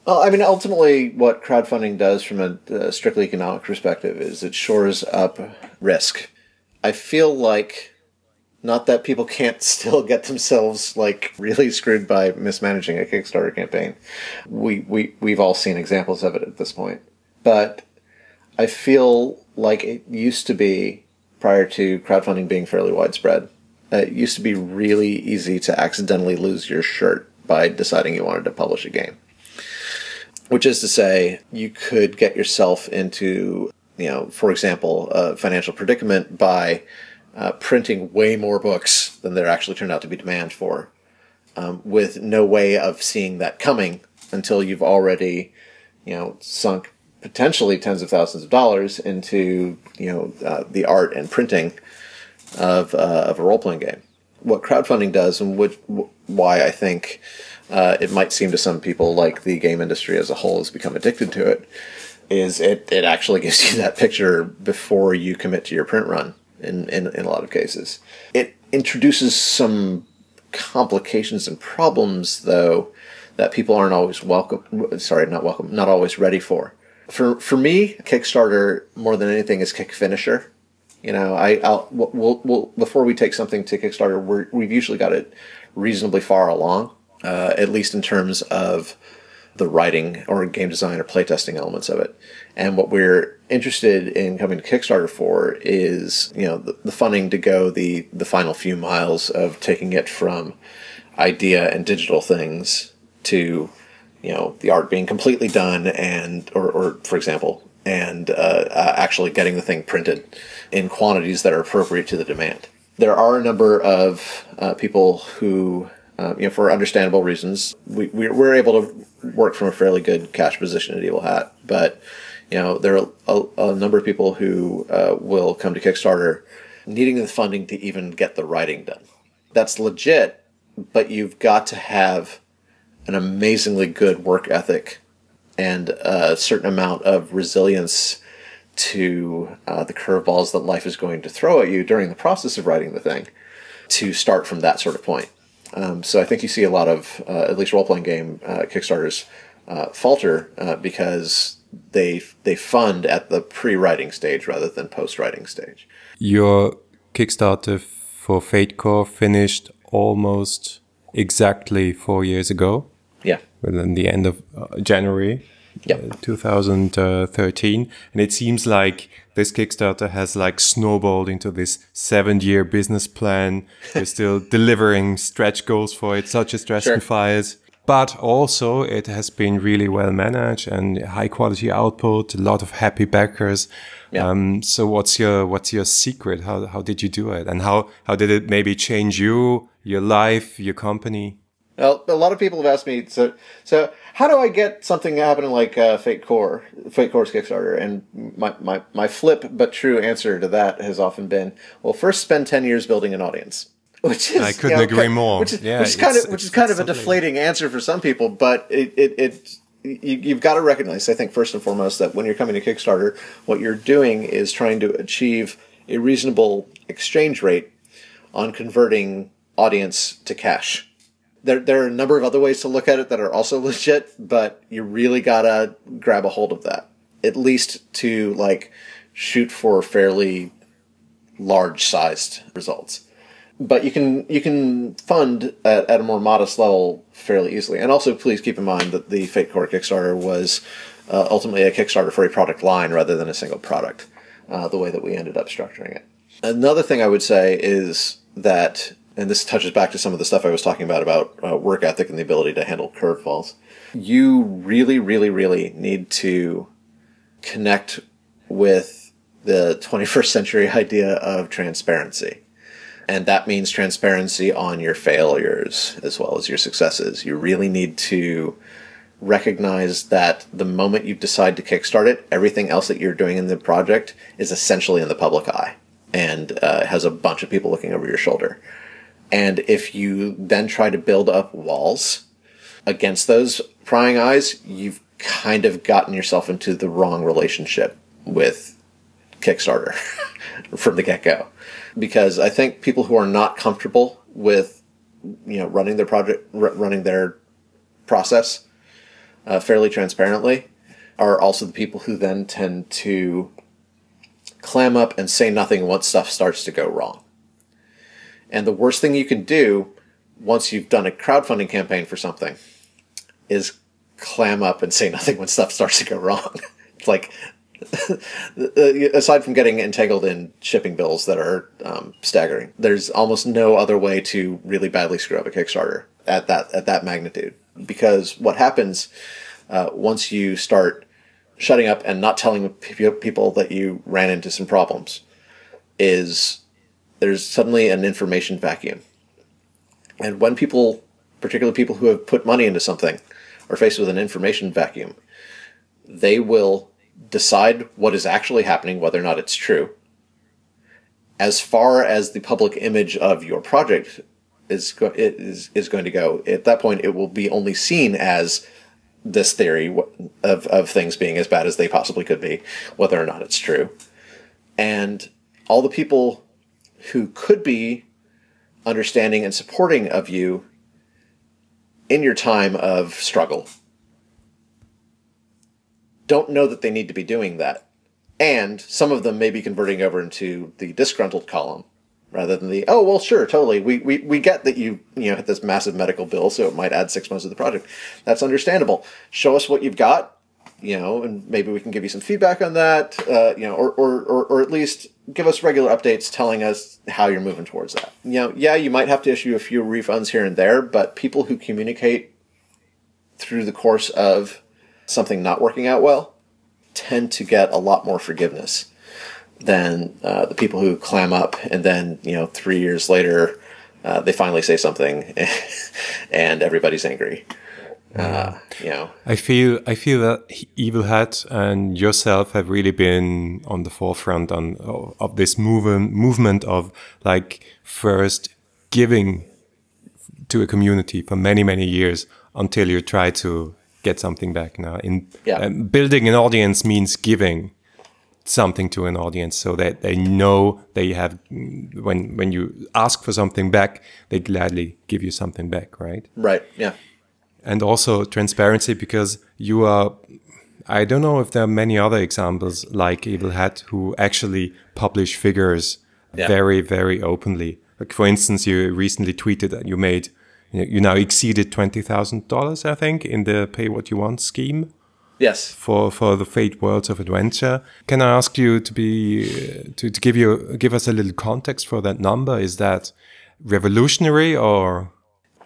Well, I mean, ultimately, what crowdfunding does from a, a strictly economic perspective is it shores up risk. I feel like not that people can't still get themselves like really screwed by mismanaging a Kickstarter campaign. We we we've all seen examples of it at this point. But I feel like it used to be prior to crowdfunding being fairly widespread. It used to be really easy to accidentally lose your shirt by deciding you wanted to publish a game which is to say, you could get yourself into, you know, for example, a financial predicament by uh, printing way more books than there actually turned out to be demand for, um, with no way of seeing that coming until you've already, you know, sunk potentially tens of thousands of dollars into, you know, uh, the art and printing of, uh, of a role playing game. What crowdfunding does, and which, why I think uh, it might seem to some people like the game industry as a whole has become addicted to it, is it, it actually gives you that picture before you commit to your print run in, in, in a lot of cases. It introduces some complications and problems, though, that people aren't always welcome, sorry, not welcome, not always ready for. For for me, Kickstarter more than anything is kick finisher. You know, I I'll, we'll, we'll before we take something to Kickstarter, we're, we've usually got it reasonably far along, uh, at least in terms of the writing or game design or playtesting elements of it. And what we're interested in coming to Kickstarter for is, you know, the, the funding to go the the final few miles of taking it from idea and digital things to, you know, the art being completely done and, or, or for example, and uh, uh, actually getting the thing printed in quantities that are appropriate to the demand. There are a number of uh, people who, uh, you know, for understandable reasons, we, we're able to work from a fairly good cash position at Evil Hat, but you know, there are a, a number of people who uh, will come to Kickstarter needing the funding to even get the writing done. That's legit, but you've got to have an amazingly good work ethic and a certain amount of resilience to uh, the curveballs that life is going to throw at you during the process of writing the thing to start from that sort of point. Um, so I think you see a lot of, uh, at least role playing game uh, Kickstarters, uh, falter uh, because they they fund at the pre-writing stage rather than post-writing stage. Your Kickstarter for Fate Core finished almost exactly four years ago. Yeah. Within the end of uh, January. Yep. Uh, 2013 and it seems like this kickstarter has like snowballed into this seven year business plan you're still delivering stretch goals for it such as Dresden Sure. Files but also it has been really well managed and high quality output a lot of happy backers Yeah. um, so what's your what's your secret how, how did you do it and how how did it maybe change you your life your company Well, a lot of people have asked me, so so how do I get something happening like uh, Fate Core, Fate Core's Kickstarter? And my, my, my flip but true answer to that has often been, well, first spend ten years building an audience. Which is I couldn't you know, agree more. Which is, Yeah, which is kind of which is kind of a deflating answer for some people, but it it, it you, you've got to recognize, I think, first and foremost, that when you're coming to Kickstarter, what you're doing is trying to achieve a reasonable exchange rate on converting audience to cash there, there are a number of other ways to look at it that are also legit, but you really gotta grab a hold of that. At least to like shoot for fairly large sized results. But you can you can fund at, at a more modest level fairly easily. And also please keep in mind that the Fate Core Kickstarter was uh, ultimately a Kickstarter for a product line rather than a single product, uh, the way that we ended up structuring it. Another thing I would say is that, and this touches back to some of the stuff I was talking about about uh, work ethic and the ability to handle curveballs. You really, really, really need to connect with the 21st century idea of transparency. And that means transparency on your failures as well as your successes. You really need to recognize that the moment you decide to kickstart it, everything else that you're doing in the project is essentially in the public eye and uh, has a bunch of people looking over your shoulder. And if you then try to build up walls against those prying eyes, you've kind of gotten yourself into the wrong relationship with Kickstarter from the get go. Because I think people who are not comfortable with, you know, running their project, running their process uh, fairly transparently are also the people who then tend to clam up and say nothing once stuff starts to go wrong. And the worst thing you can do once you've done a crowdfunding campaign for something is clam up and say nothing when stuff starts to go wrong. it's like, aside from getting entangled in shipping bills that are um, staggering, there's almost no other way to really badly screw up a Kickstarter at that at that magnitude. Because what happens uh, once you start shutting up and not telling people that you ran into some problems is there's suddenly an information vacuum. And when people, particularly people who have put money into something, are faced with an information vacuum, they will decide what is actually happening, whether or not it's true. As far as the public image of your project is is is going to go, at that point, it will be only seen as this theory of of things being as bad as they possibly could be, whether or not it's true. And all the people who could be understanding and supporting of you in your time of struggle don't know that they need to be doing that. And some of them may be converting over into the disgruntled column rather than the, oh, well, sure, totally. We, we, we get that you, you know, had this massive medical bill, so it might add six months to the project. That's understandable. Show us what you've got, you know, and maybe we can give you some feedback on that, uh, you know, or, or, or, or at least give us regular updates telling us how you're moving towards that. You know, yeah, you might have to issue a few refunds here and there, but people who communicate through the course of something not working out well tend to get a lot more forgiveness than uh, the people who clam up and then you know three years later uh, they finally say something and everybody's angry. Uh, you know, I feel I feel that Evil Hat and yourself have really been on the forefront on of this movement movement of like first giving to a community for many many years until you try to get something back. Now, in Yeah. um, building an audience means giving something to an audience so that they know they have when when you ask for something back, they gladly give you something back, right? right? Yeah. and also transparency because you are i don't know if there are many other examples like evil hat who actually publish figures Yeah. very very openly like for instance you recently tweeted that you made you you now exceeded $20000 i think in the pay what you want scheme Yes. for for the fate worlds of adventure can i ask you to be uh, to, to give you give us a little context for that number is that revolutionary or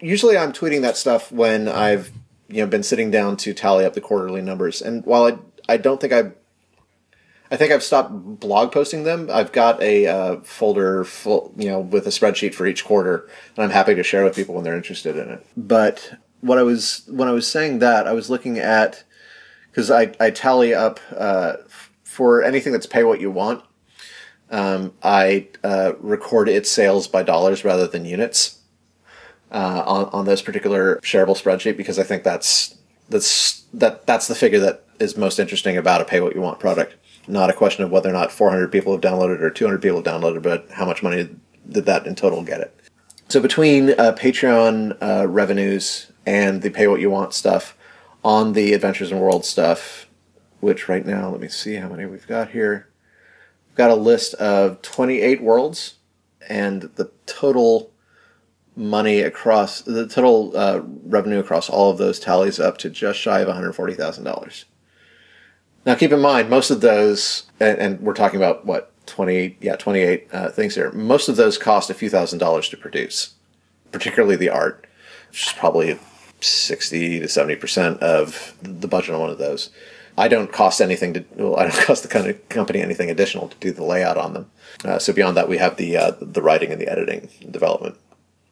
usually I'm tweeting that stuff when I've you know been sitting down to tally up the quarterly numbers. And while I I don't think I I think I've stopped blog posting them. I've got a uh, folder full you know with a spreadsheet for each quarter, and I'm happy to share with people when they're interested in it. But what I was when I was saying that I was looking at because I I tally up uh, for anything that's pay what you want. Um, I uh, record its sales by dollars rather than units uh, on on this particular shareable spreadsheet because I think that's that's that that's the figure that is most interesting about a pay what you want product not a question of whether or not 400 people have downloaded or 200 people have downloaded, but how much money did that in total get it. So between uh, Patreon uh, revenues and the pay what you want stuff on the Adventures in World stuff, which right now, let me see how many we've got here. We've got a list of 28 worlds and the total money across the total uh, revenue across all of those tallies up to just shy of $140,000. Now, keep in mind, most of those, and, and we're talking about what twenty, yeah, twenty eight uh, things here. Most of those cost a few thousand dollars to produce, particularly the art, which is probably sixty to seventy percent of the budget on one of those. I don't cost anything to. Well, I don't cost the kind of company anything additional to do the layout on them. Uh, so beyond that, we have the uh, the writing and the editing development.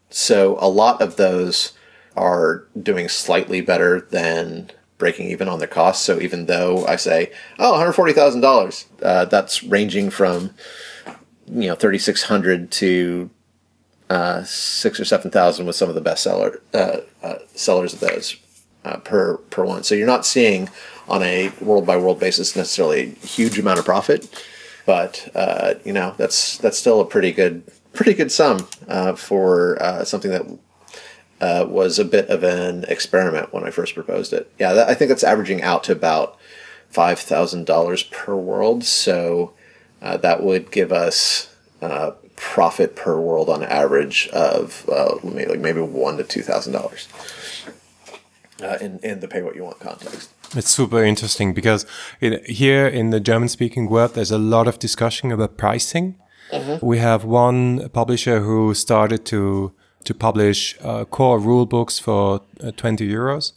So a lot of those are doing slightly better than breaking even on their costs. So even though I say, oh, one hundred forty thousand uh, dollars, that's ranging from you know thirty six hundred to uh, six or seven thousand with some of the best seller uh, uh, sellers of those uh, per per one. So you're not seeing on a world by world basis necessarily a huge amount of profit, but uh, you know that's that's still a pretty good pretty good sum for something that uh, was a bit of an experiment when I first proposed it. Yeah, that, I think that's averaging out to about five thousand dollars per world. So uh, that would give us uh, profit per world on average of uh, maybe like maybe one to two thousand dollars uh, in in the pay what you want context. It's super interesting because in, here in the German speaking world, there's a lot of discussion about pricing. We have one publisher who started to to publish uh, core rule books for uh, 20 euros,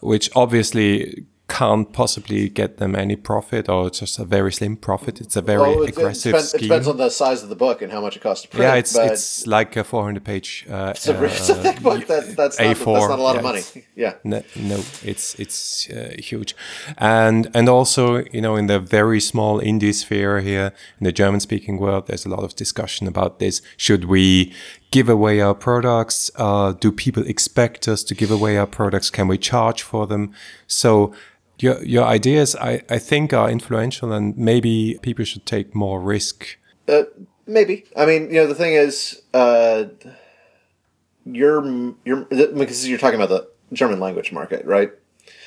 which obviously can't possibly get them any profit or just a very slim profit. It's a very Well, it, it aggressive depends, it scheme. depends on the size of the book and how much it costs to print. yeah, it's it's like a 400 page uh, it's a, it's a big book. That, that's, not, A4, not a lot yeah, of money. Yeah. No, no, it's it's uh, huge, and and also you know in the very small indie sphere here in the German speaking world, there's a lot of discussion about this. Should we give away our products? Uh, do people expect us to give away our products? Can we charge for them? So. Your, your ideas, I, I think, are influential, and maybe people should take more risk. Uh, maybe. I mean, you know, the thing is, uh, you're you're because you're talking about the German language market, right?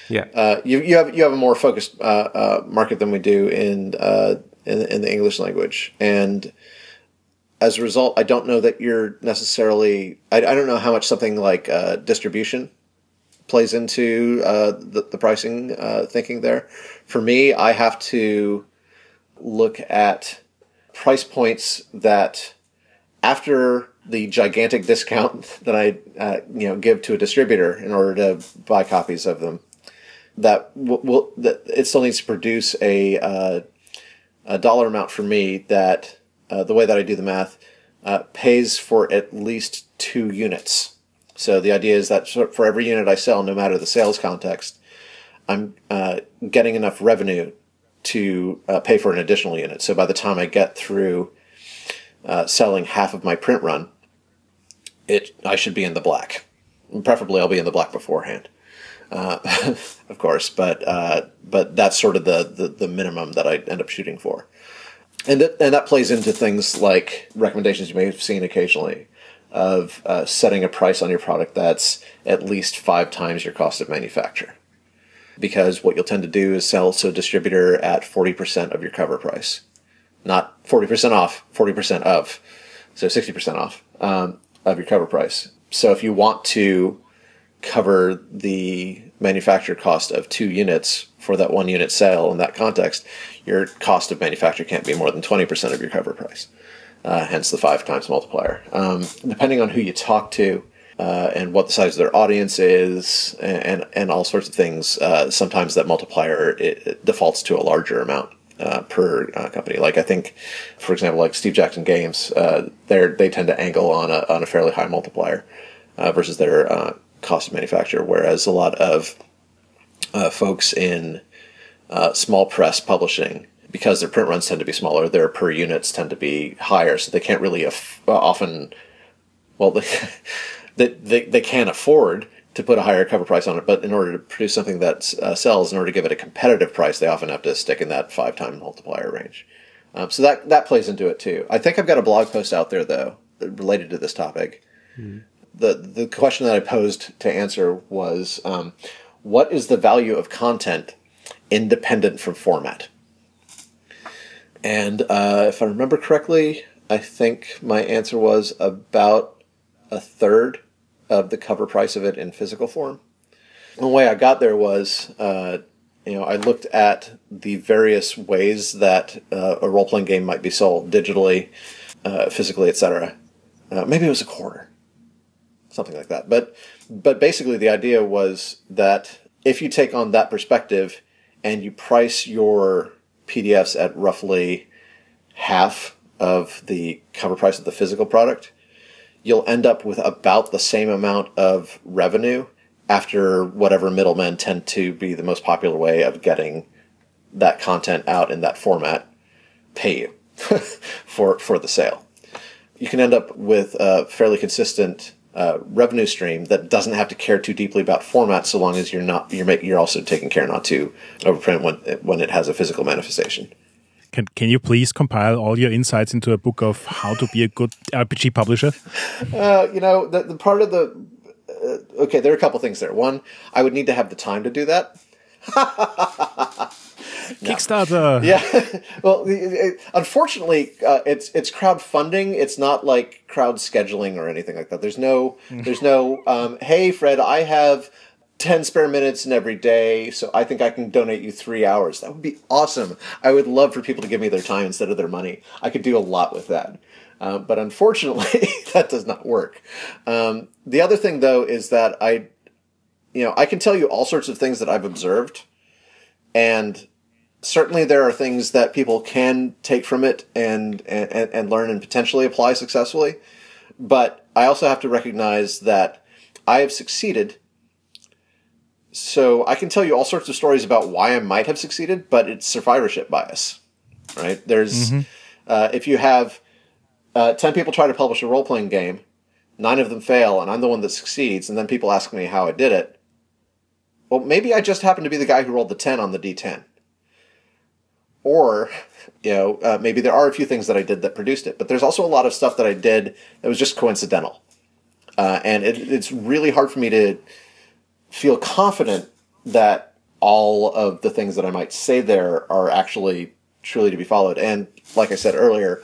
Yeah. Uh, you, you have you have a more focused uh, uh, market than we do in, uh, in in the English language, and as a result, I don't know that you're necessarily. I, I don't know how much something like uh, distribution plays into uh, the, the pricing uh, thinking there. For me, I have to look at price points that after the gigantic discount that I uh, you know give to a distributor in order to buy copies of them, that will, will that it still needs to produce a uh, a dollar amount for me that uh, the way that I do the math uh, pays for at least two units. So the idea is that for every unit I sell, no matter the sales context, I'm uh, getting enough revenue to uh, pay for an additional unit. So by the time I get through uh, selling half of my print run, it I should be in the black. Preferably, I'll be in the black beforehand, uh, of course. But uh, but that's sort of the, the the minimum that I end up shooting for, and that and that plays into things like recommendations you may have seen occasionally of uh, setting a price on your product that's at least five times your cost of manufacture. Because what you'll tend to do is sell to a distributor at 40% of your cover price. Not 40% off, 40% of. So 60% off um, of your cover price. So if you want to cover the manufacturer cost of two units for that one unit sale in that context, your cost of manufacture can't be more than 20% of your cover price uh, hence the five times multiplier. Um, depending on who you talk to uh, and what the size of their audience is, and and all sorts of things, uh, sometimes that multiplier it, it defaults to a larger amount. Uh, per uh, company, like I think, for example, like Steve Jackson Games, uh, they they tend to angle on a on a fairly high multiplier versus their cost of manufacture, whereas a lot of folks in small press publishing because their print runs tend to be smaller, their per units tend to be higher, so they can't really uh, often, well, they, they, they can afford to put a higher cover price on it, but in order to produce something that uh, sells, in order to give it a competitive price, they often have to stick in that five time multiplier range. Um, so that that plays into it too. I think I've got a blog post out there though related to this topic. Mm-hmm. The the question that I posed to answer was, um, what is the value of content independent from format? And uh, if I remember correctly, I think my answer was about a third of the cover price of it in physical form. the way I got there was, uh, you know, I looked at the various ways that uh, a role playing game might be sold digitally, uh, physically, etc. Uh, maybe it was a quarter, something like that. But but basically, the idea was that if you take on that perspective and you price your PDFs at roughly half of the cover price of the physical product, you'll end up with about the same amount of revenue after whatever middlemen tend to be the most popular way of getting that content out in that format pay you for for the sale. You can end up with a fairly consistent uh, revenue stream that doesn't have to care too deeply about format, so long as you're not you're making you're also taking care not to overprint when when it has a physical manifestation. Can Can you please compile all your insights into a book of how to be a good RPG publisher? Uh, you know, the, the part of the uh, okay, there are a couple things there. One, I would need to have the time to do that. Kickstarter. Yeah. well, it, unfortunately, uh, it's it's crowdfunding. It's not like crowd scheduling or anything like that. There's no there's no um, hey Fred, I have 10 spare minutes in every day, so I think I can donate you three hours. That would be awesome. I would love for people to give me their time instead of their money. I could do a lot with that. Uh, but unfortunately, that does not work. Um, the other thing, though, is that I, you know, I can tell you all sorts of things that I've observed, and certainly there are things that people can take from it and, and, and learn and potentially apply successfully. But I also have to recognize that I have succeeded. So I can tell you all sorts of stories about why I might have succeeded, but it's survivorship bias, right? There's, mm-hmm. uh, if you have uh, 10 people try to publish a role playing game, nine of them fail, and I'm the one that succeeds, and then people ask me how I did it. Well, maybe I just happened to be the guy who rolled the 10 on the d10 or you know uh, maybe there are a few things that I did that produced it, but there's also a lot of stuff that I did that was just coincidental, uh, and it, it's really hard for me to feel confident that all of the things that I might say there are actually truly to be followed. And like I said earlier,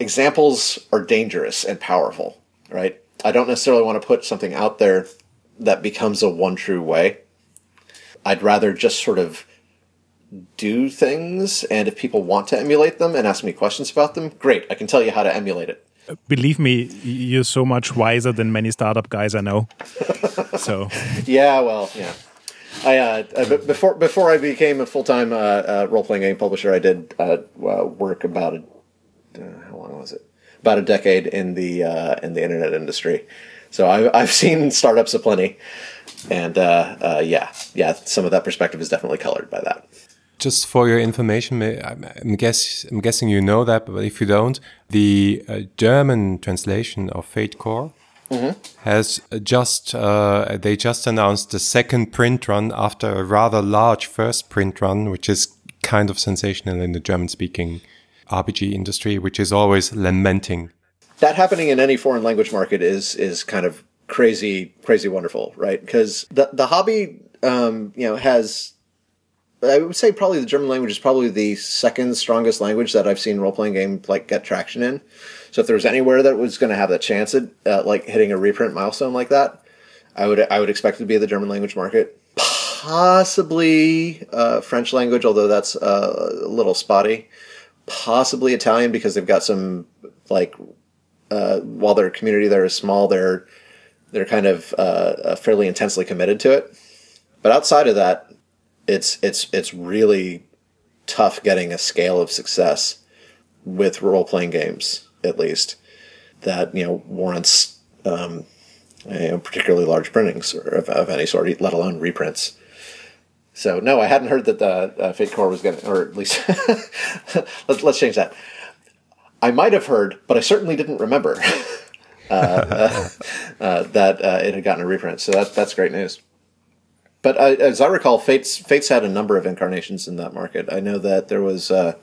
examples are dangerous and powerful, right? I don't necessarily want to put something out there that becomes a one true way. I'd rather just sort of do things, and if people want to emulate them and ask me questions about them, great, I can tell you how to emulate it. Believe me, you're so much wiser than many startup guys I know. so yeah, well, yeah. I uh, before before I became a full time uh, uh, role playing game publisher, I did uh, work about a uh, how long was it? About a decade in the uh, in the internet industry. So I, I've seen startups aplenty, and yeah, yeah, some of that perspective is definitely colored by that just for your information, I'm, guess, I'm guessing you know that, but if you don't, the uh, German translation of Fate Core mm -hmm. has just uh, they just announced the second print run after a rather large first print run, which is kind of sensational in the German-speaking RPG industry, which is always lamenting. That happening in any foreign language market is is kind of crazy, crazy wonderful, right? Because the the hobby, um, you know, has I would say probably the German language is probably the second strongest language that I've seen role playing game like get traction in. So if there was anywhere that was going to have the chance at uh, like hitting a reprint milestone like that, I would I would expect it to be the German language market. Possibly uh, French language, although that's uh, a little spotty. Possibly Italian because they've got some like uh, while their community there is small, they're they're kind of uh, fairly intensely committed to it. But outside of that, it's it's it's really tough getting a scale of success with role playing games, at least that you know warrants um, you know, particularly large printings of, of, any sort, let alone reprints. So no, I hadn't heard that the uh, Fate Core was going to, or at least let's let's change that. I might have heard, but I certainly didn't remember uh, uh, uh, that uh, it had gotten a reprint. So that that's great news. But I, as I recall, Fates Fates had a number of incarnations in that market. I know that there was uh,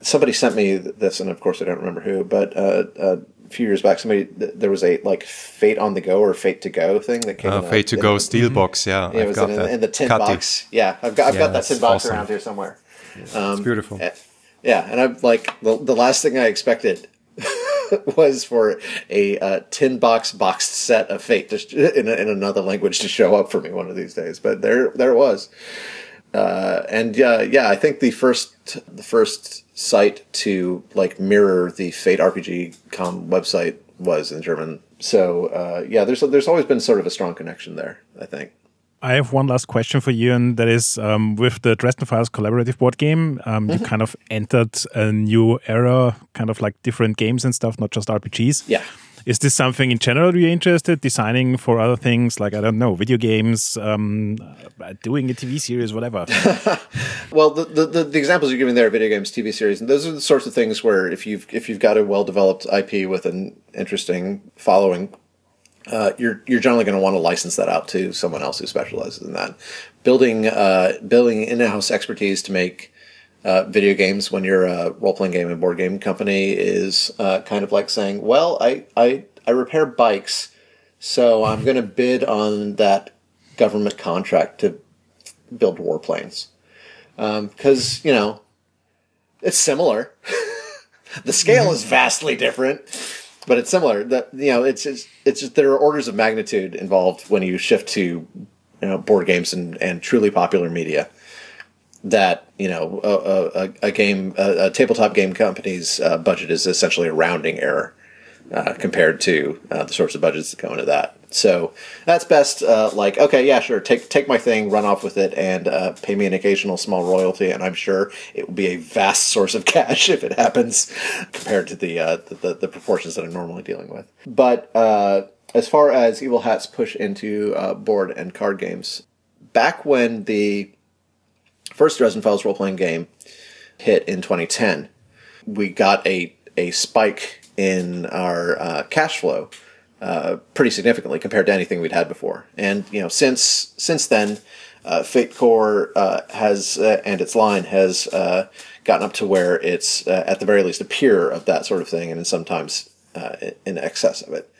somebody sent me this, and of course I don't remember who, but uh, uh, a few years back, somebody there was a like Fate on the Go or Fate to Go thing that came. Uh, Fate to Go steel box, yeah. yeah it was in, in, the tin box. Yeah, I've got I've yeah, got that tin box awesome. around here somewhere. Um, it's beautiful. Eh, yeah, and I'm like the, the last thing I expected was for a uh, tin box boxed set of Fate to, in, in another language to show up for me one of these days. But there, there it was. Uh, and yeah, yeah, I think the first the first site to like mirror the Fate RPG com website was in German. So uh, yeah, there's there's always been sort of a strong connection there. I think. I have one last question for you, and that is um, with the Dresden Files collaborative board game, um, mm-hmm. you kind of entered a new era, kind of like different games and stuff, not just RPGs. Yeah. Is this something in general you're interested designing for other things like I don't know video games, um, doing a TV series, whatever? well, the, the, the examples you're giving there are video games, TV series, and those are the sorts of things where if you've if you've got a well developed IP with an interesting following, uh, you're you're generally going to want to license that out to someone else who specializes in that. Building uh, building in house expertise to make uh, video games when you're a role playing game and board game company is uh, kind of like saying, well, I I I repair bikes, so I'm going to bid on that government contract to build warplanes because um, you know it's similar. the scale is vastly different but it's similar. That you know, it's it's it's just there are orders of magnitude involved when you shift to you know board games and and truly popular media. That you know a, a, a game a, a, tabletop game company's uh, budget is essentially a rounding error uh, compared to uh, the sorts of budgets that go into that. So that's best. Uh, like, okay, yeah, sure. Take take my thing, run off with it, and uh, pay me an occasional small royalty, and I'm sure it will be a vast source of cash if it happens, compared to the uh, the, the, the, proportions that I'm normally dealing with. But uh, as far as Evil Hat's push into uh, board and card games, back when the first Dresden Files role playing game hit in 2010, we got a a spike in our uh, cash flow uh, pretty significantly compared to anything we'd had before. And you know, since since then, uh, uh, has uh, and its line has uh, gotten up to where it's at the very least a peer of that sort of thing, and sometimes in excess of it.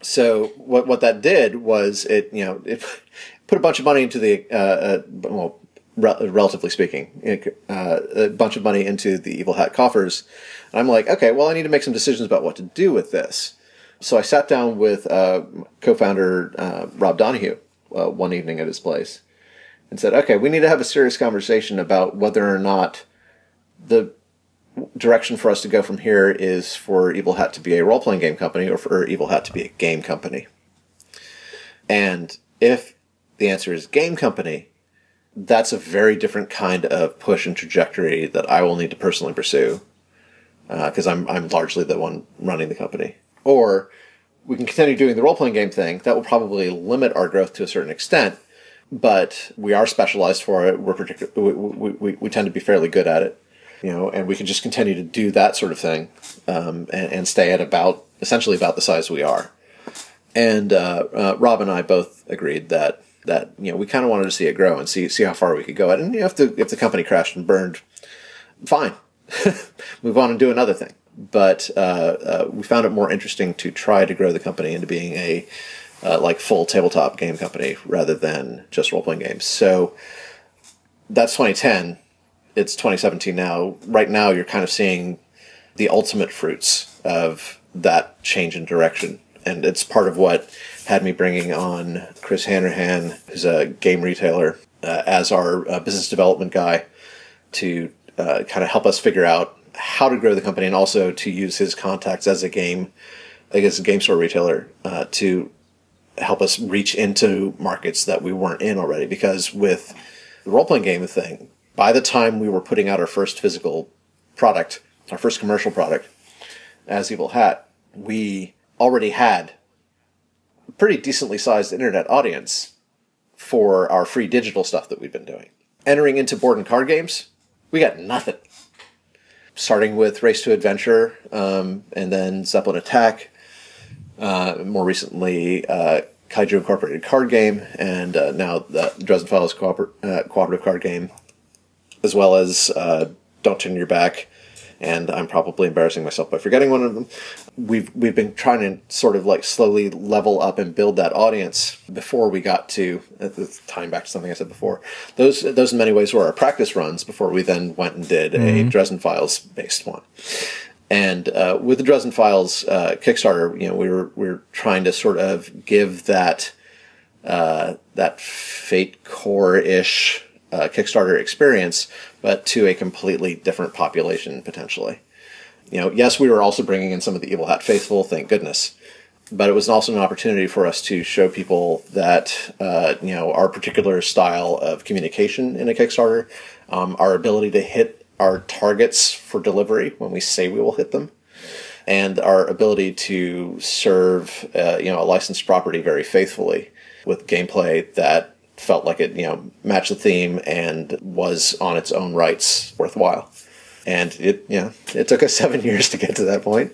So what what that did was it you know it put a bunch of money into the well re- relatively speaking uh, a bunch of money into the evil hat coffers. And I'm like okay well I need to make some decisions about what to do with this. So I sat down with uh, co-founder uh, Rob Donoghue uh, one evening at his place and said okay we need to have a serious conversation about whether or not the direction for us to go from here is for Evil Hat to be a role playing game company or for Evil Hat to be a game company. And if the answer is game company, that's a very different kind of push and trajectory that I will need to personally pursue because uh, I'm I'm largely the one running the company. Or we can continue doing the role playing game thing. That will probably limit our growth to a certain extent, but we are specialized for it. We're particular. We, we, we, we tend to be fairly good at it you know, and we can just continue to do that sort of thing um, and, and, stay at about essentially about the size we are. And uh, uh, Rob and I both agreed that that you know we kind of wanted to see it grow and see see how far we could go. And you know, if the if the company crashed and burned, fine, move on and do another thing. But uh, uh, we found it more interesting to try to grow the company into being a uh, like full tabletop game company rather than just role playing games. So that's 2010 it's 2017 now. Right now, you're kind of seeing the ultimate fruits of that change in direction. And it's part of what had me bringing on Chris Hanrahan, who's a game retailer, uh, as our uh, business development guy to uh, kind of help us figure out how to grow the company and also to use his contacts as a game, I guess, a game store retailer uh, to help us reach into markets that we weren't in already. Because with the role playing game thing, by the time we were putting out our first physical product, our first commercial product as Evil Hat, we already had pretty decently sized internet audience for our free digital stuff that we've been doing. Entering into board and card games, we got nothing. Starting with Race to Adventure, um, and then Zeppelin Attack, uh, more recently uh, Kaiju Incorporated card game, and uh, now the Dresden Files cooper- uh, cooperative card game as well as uh, Don't Turn Your Back, and I'm probably embarrassing myself by forgetting one of them. We've we've been trying to sort of like slowly level up and build that audience before we got to uh, tying back to something I said before. Those those in many ways were our practice runs before we then went and did mm-hmm. a Dresden Files based one. And uh, with the Dresden Files uh, Kickstarter, you know, we were we were trying to sort of give that uh, that Fate Core ish uh, Kickstarter experience, but to a completely different population potentially. You know, yes, we were also bringing in some of the Evil Hat faithful, thank goodness, but it was also an opportunity for us to show people that uh, you know our particular style of communication in a Kickstarter, um, our ability to hit our targets for delivery when we say we will hit them, and our ability to serve uh, you know a licensed property very faithfully with gameplay that felt like it, you know, matched the theme and was on its own rights worthwhile. And it, you know, it took us seven years to get to that point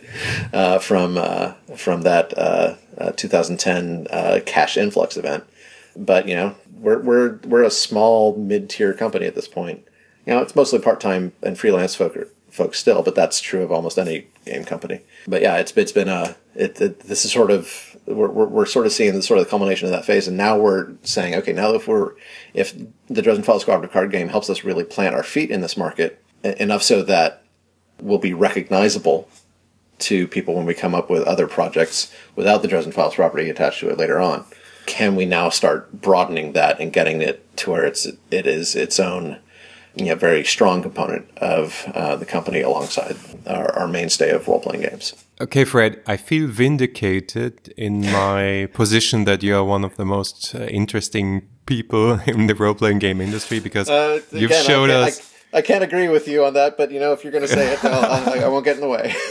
uh, from uh, from that uh, uh 2010 uh, cash influx event. But you know, we're we're we're a small mid tier company at this point. You know, it's mostly part time and freelance folk folks still, but that's true of almost any game company. But yeah, it's it's been a it, it this is sort of we're, we're, we're, sort of seeing the sort of the culmination of that phase, and now we're saying, okay, now if we're if the Dresden Files cooperative card game helps us really plant our feet in this market enough so that we'll be recognizable to people when we come up with other projects without the Dresden Files property attached to it later on. Can we now start broadening that and getting it to where it's it is its own you know, very strong component of uh, the company alongside our, our mainstay of role playing games. Okay, Fred, I feel vindicated in my position that you are one of the most uh, interesting people in the role playing game industry because uh, again, you've showed I us. I, I, can't agree with you on that, but you know, if you're going to say it, I, I won't get in the way.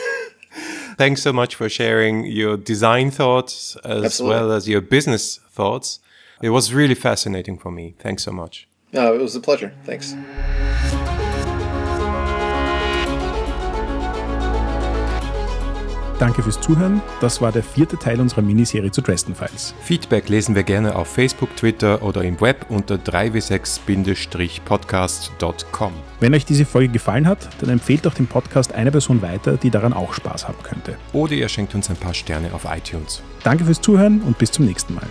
Thanks so much for sharing your design thoughts as Absolutely. well as your business thoughts. It was really fascinating for me. Thanks so much. No, it was a pleasure. Thanks. Danke fürs Zuhören. Das war der vierte Teil unserer Miniserie zu Dresden Files. Feedback lesen wir gerne auf Facebook, Twitter oder im Web unter 3w6-podcast.com. Wenn euch diese Folge gefallen hat, dann empfehlt doch den Podcast einer Person weiter, die daran auch Spaß haben könnte. Oder ihr schenkt uns ein paar Sterne auf iTunes. Danke fürs Zuhören und bis zum nächsten Mal.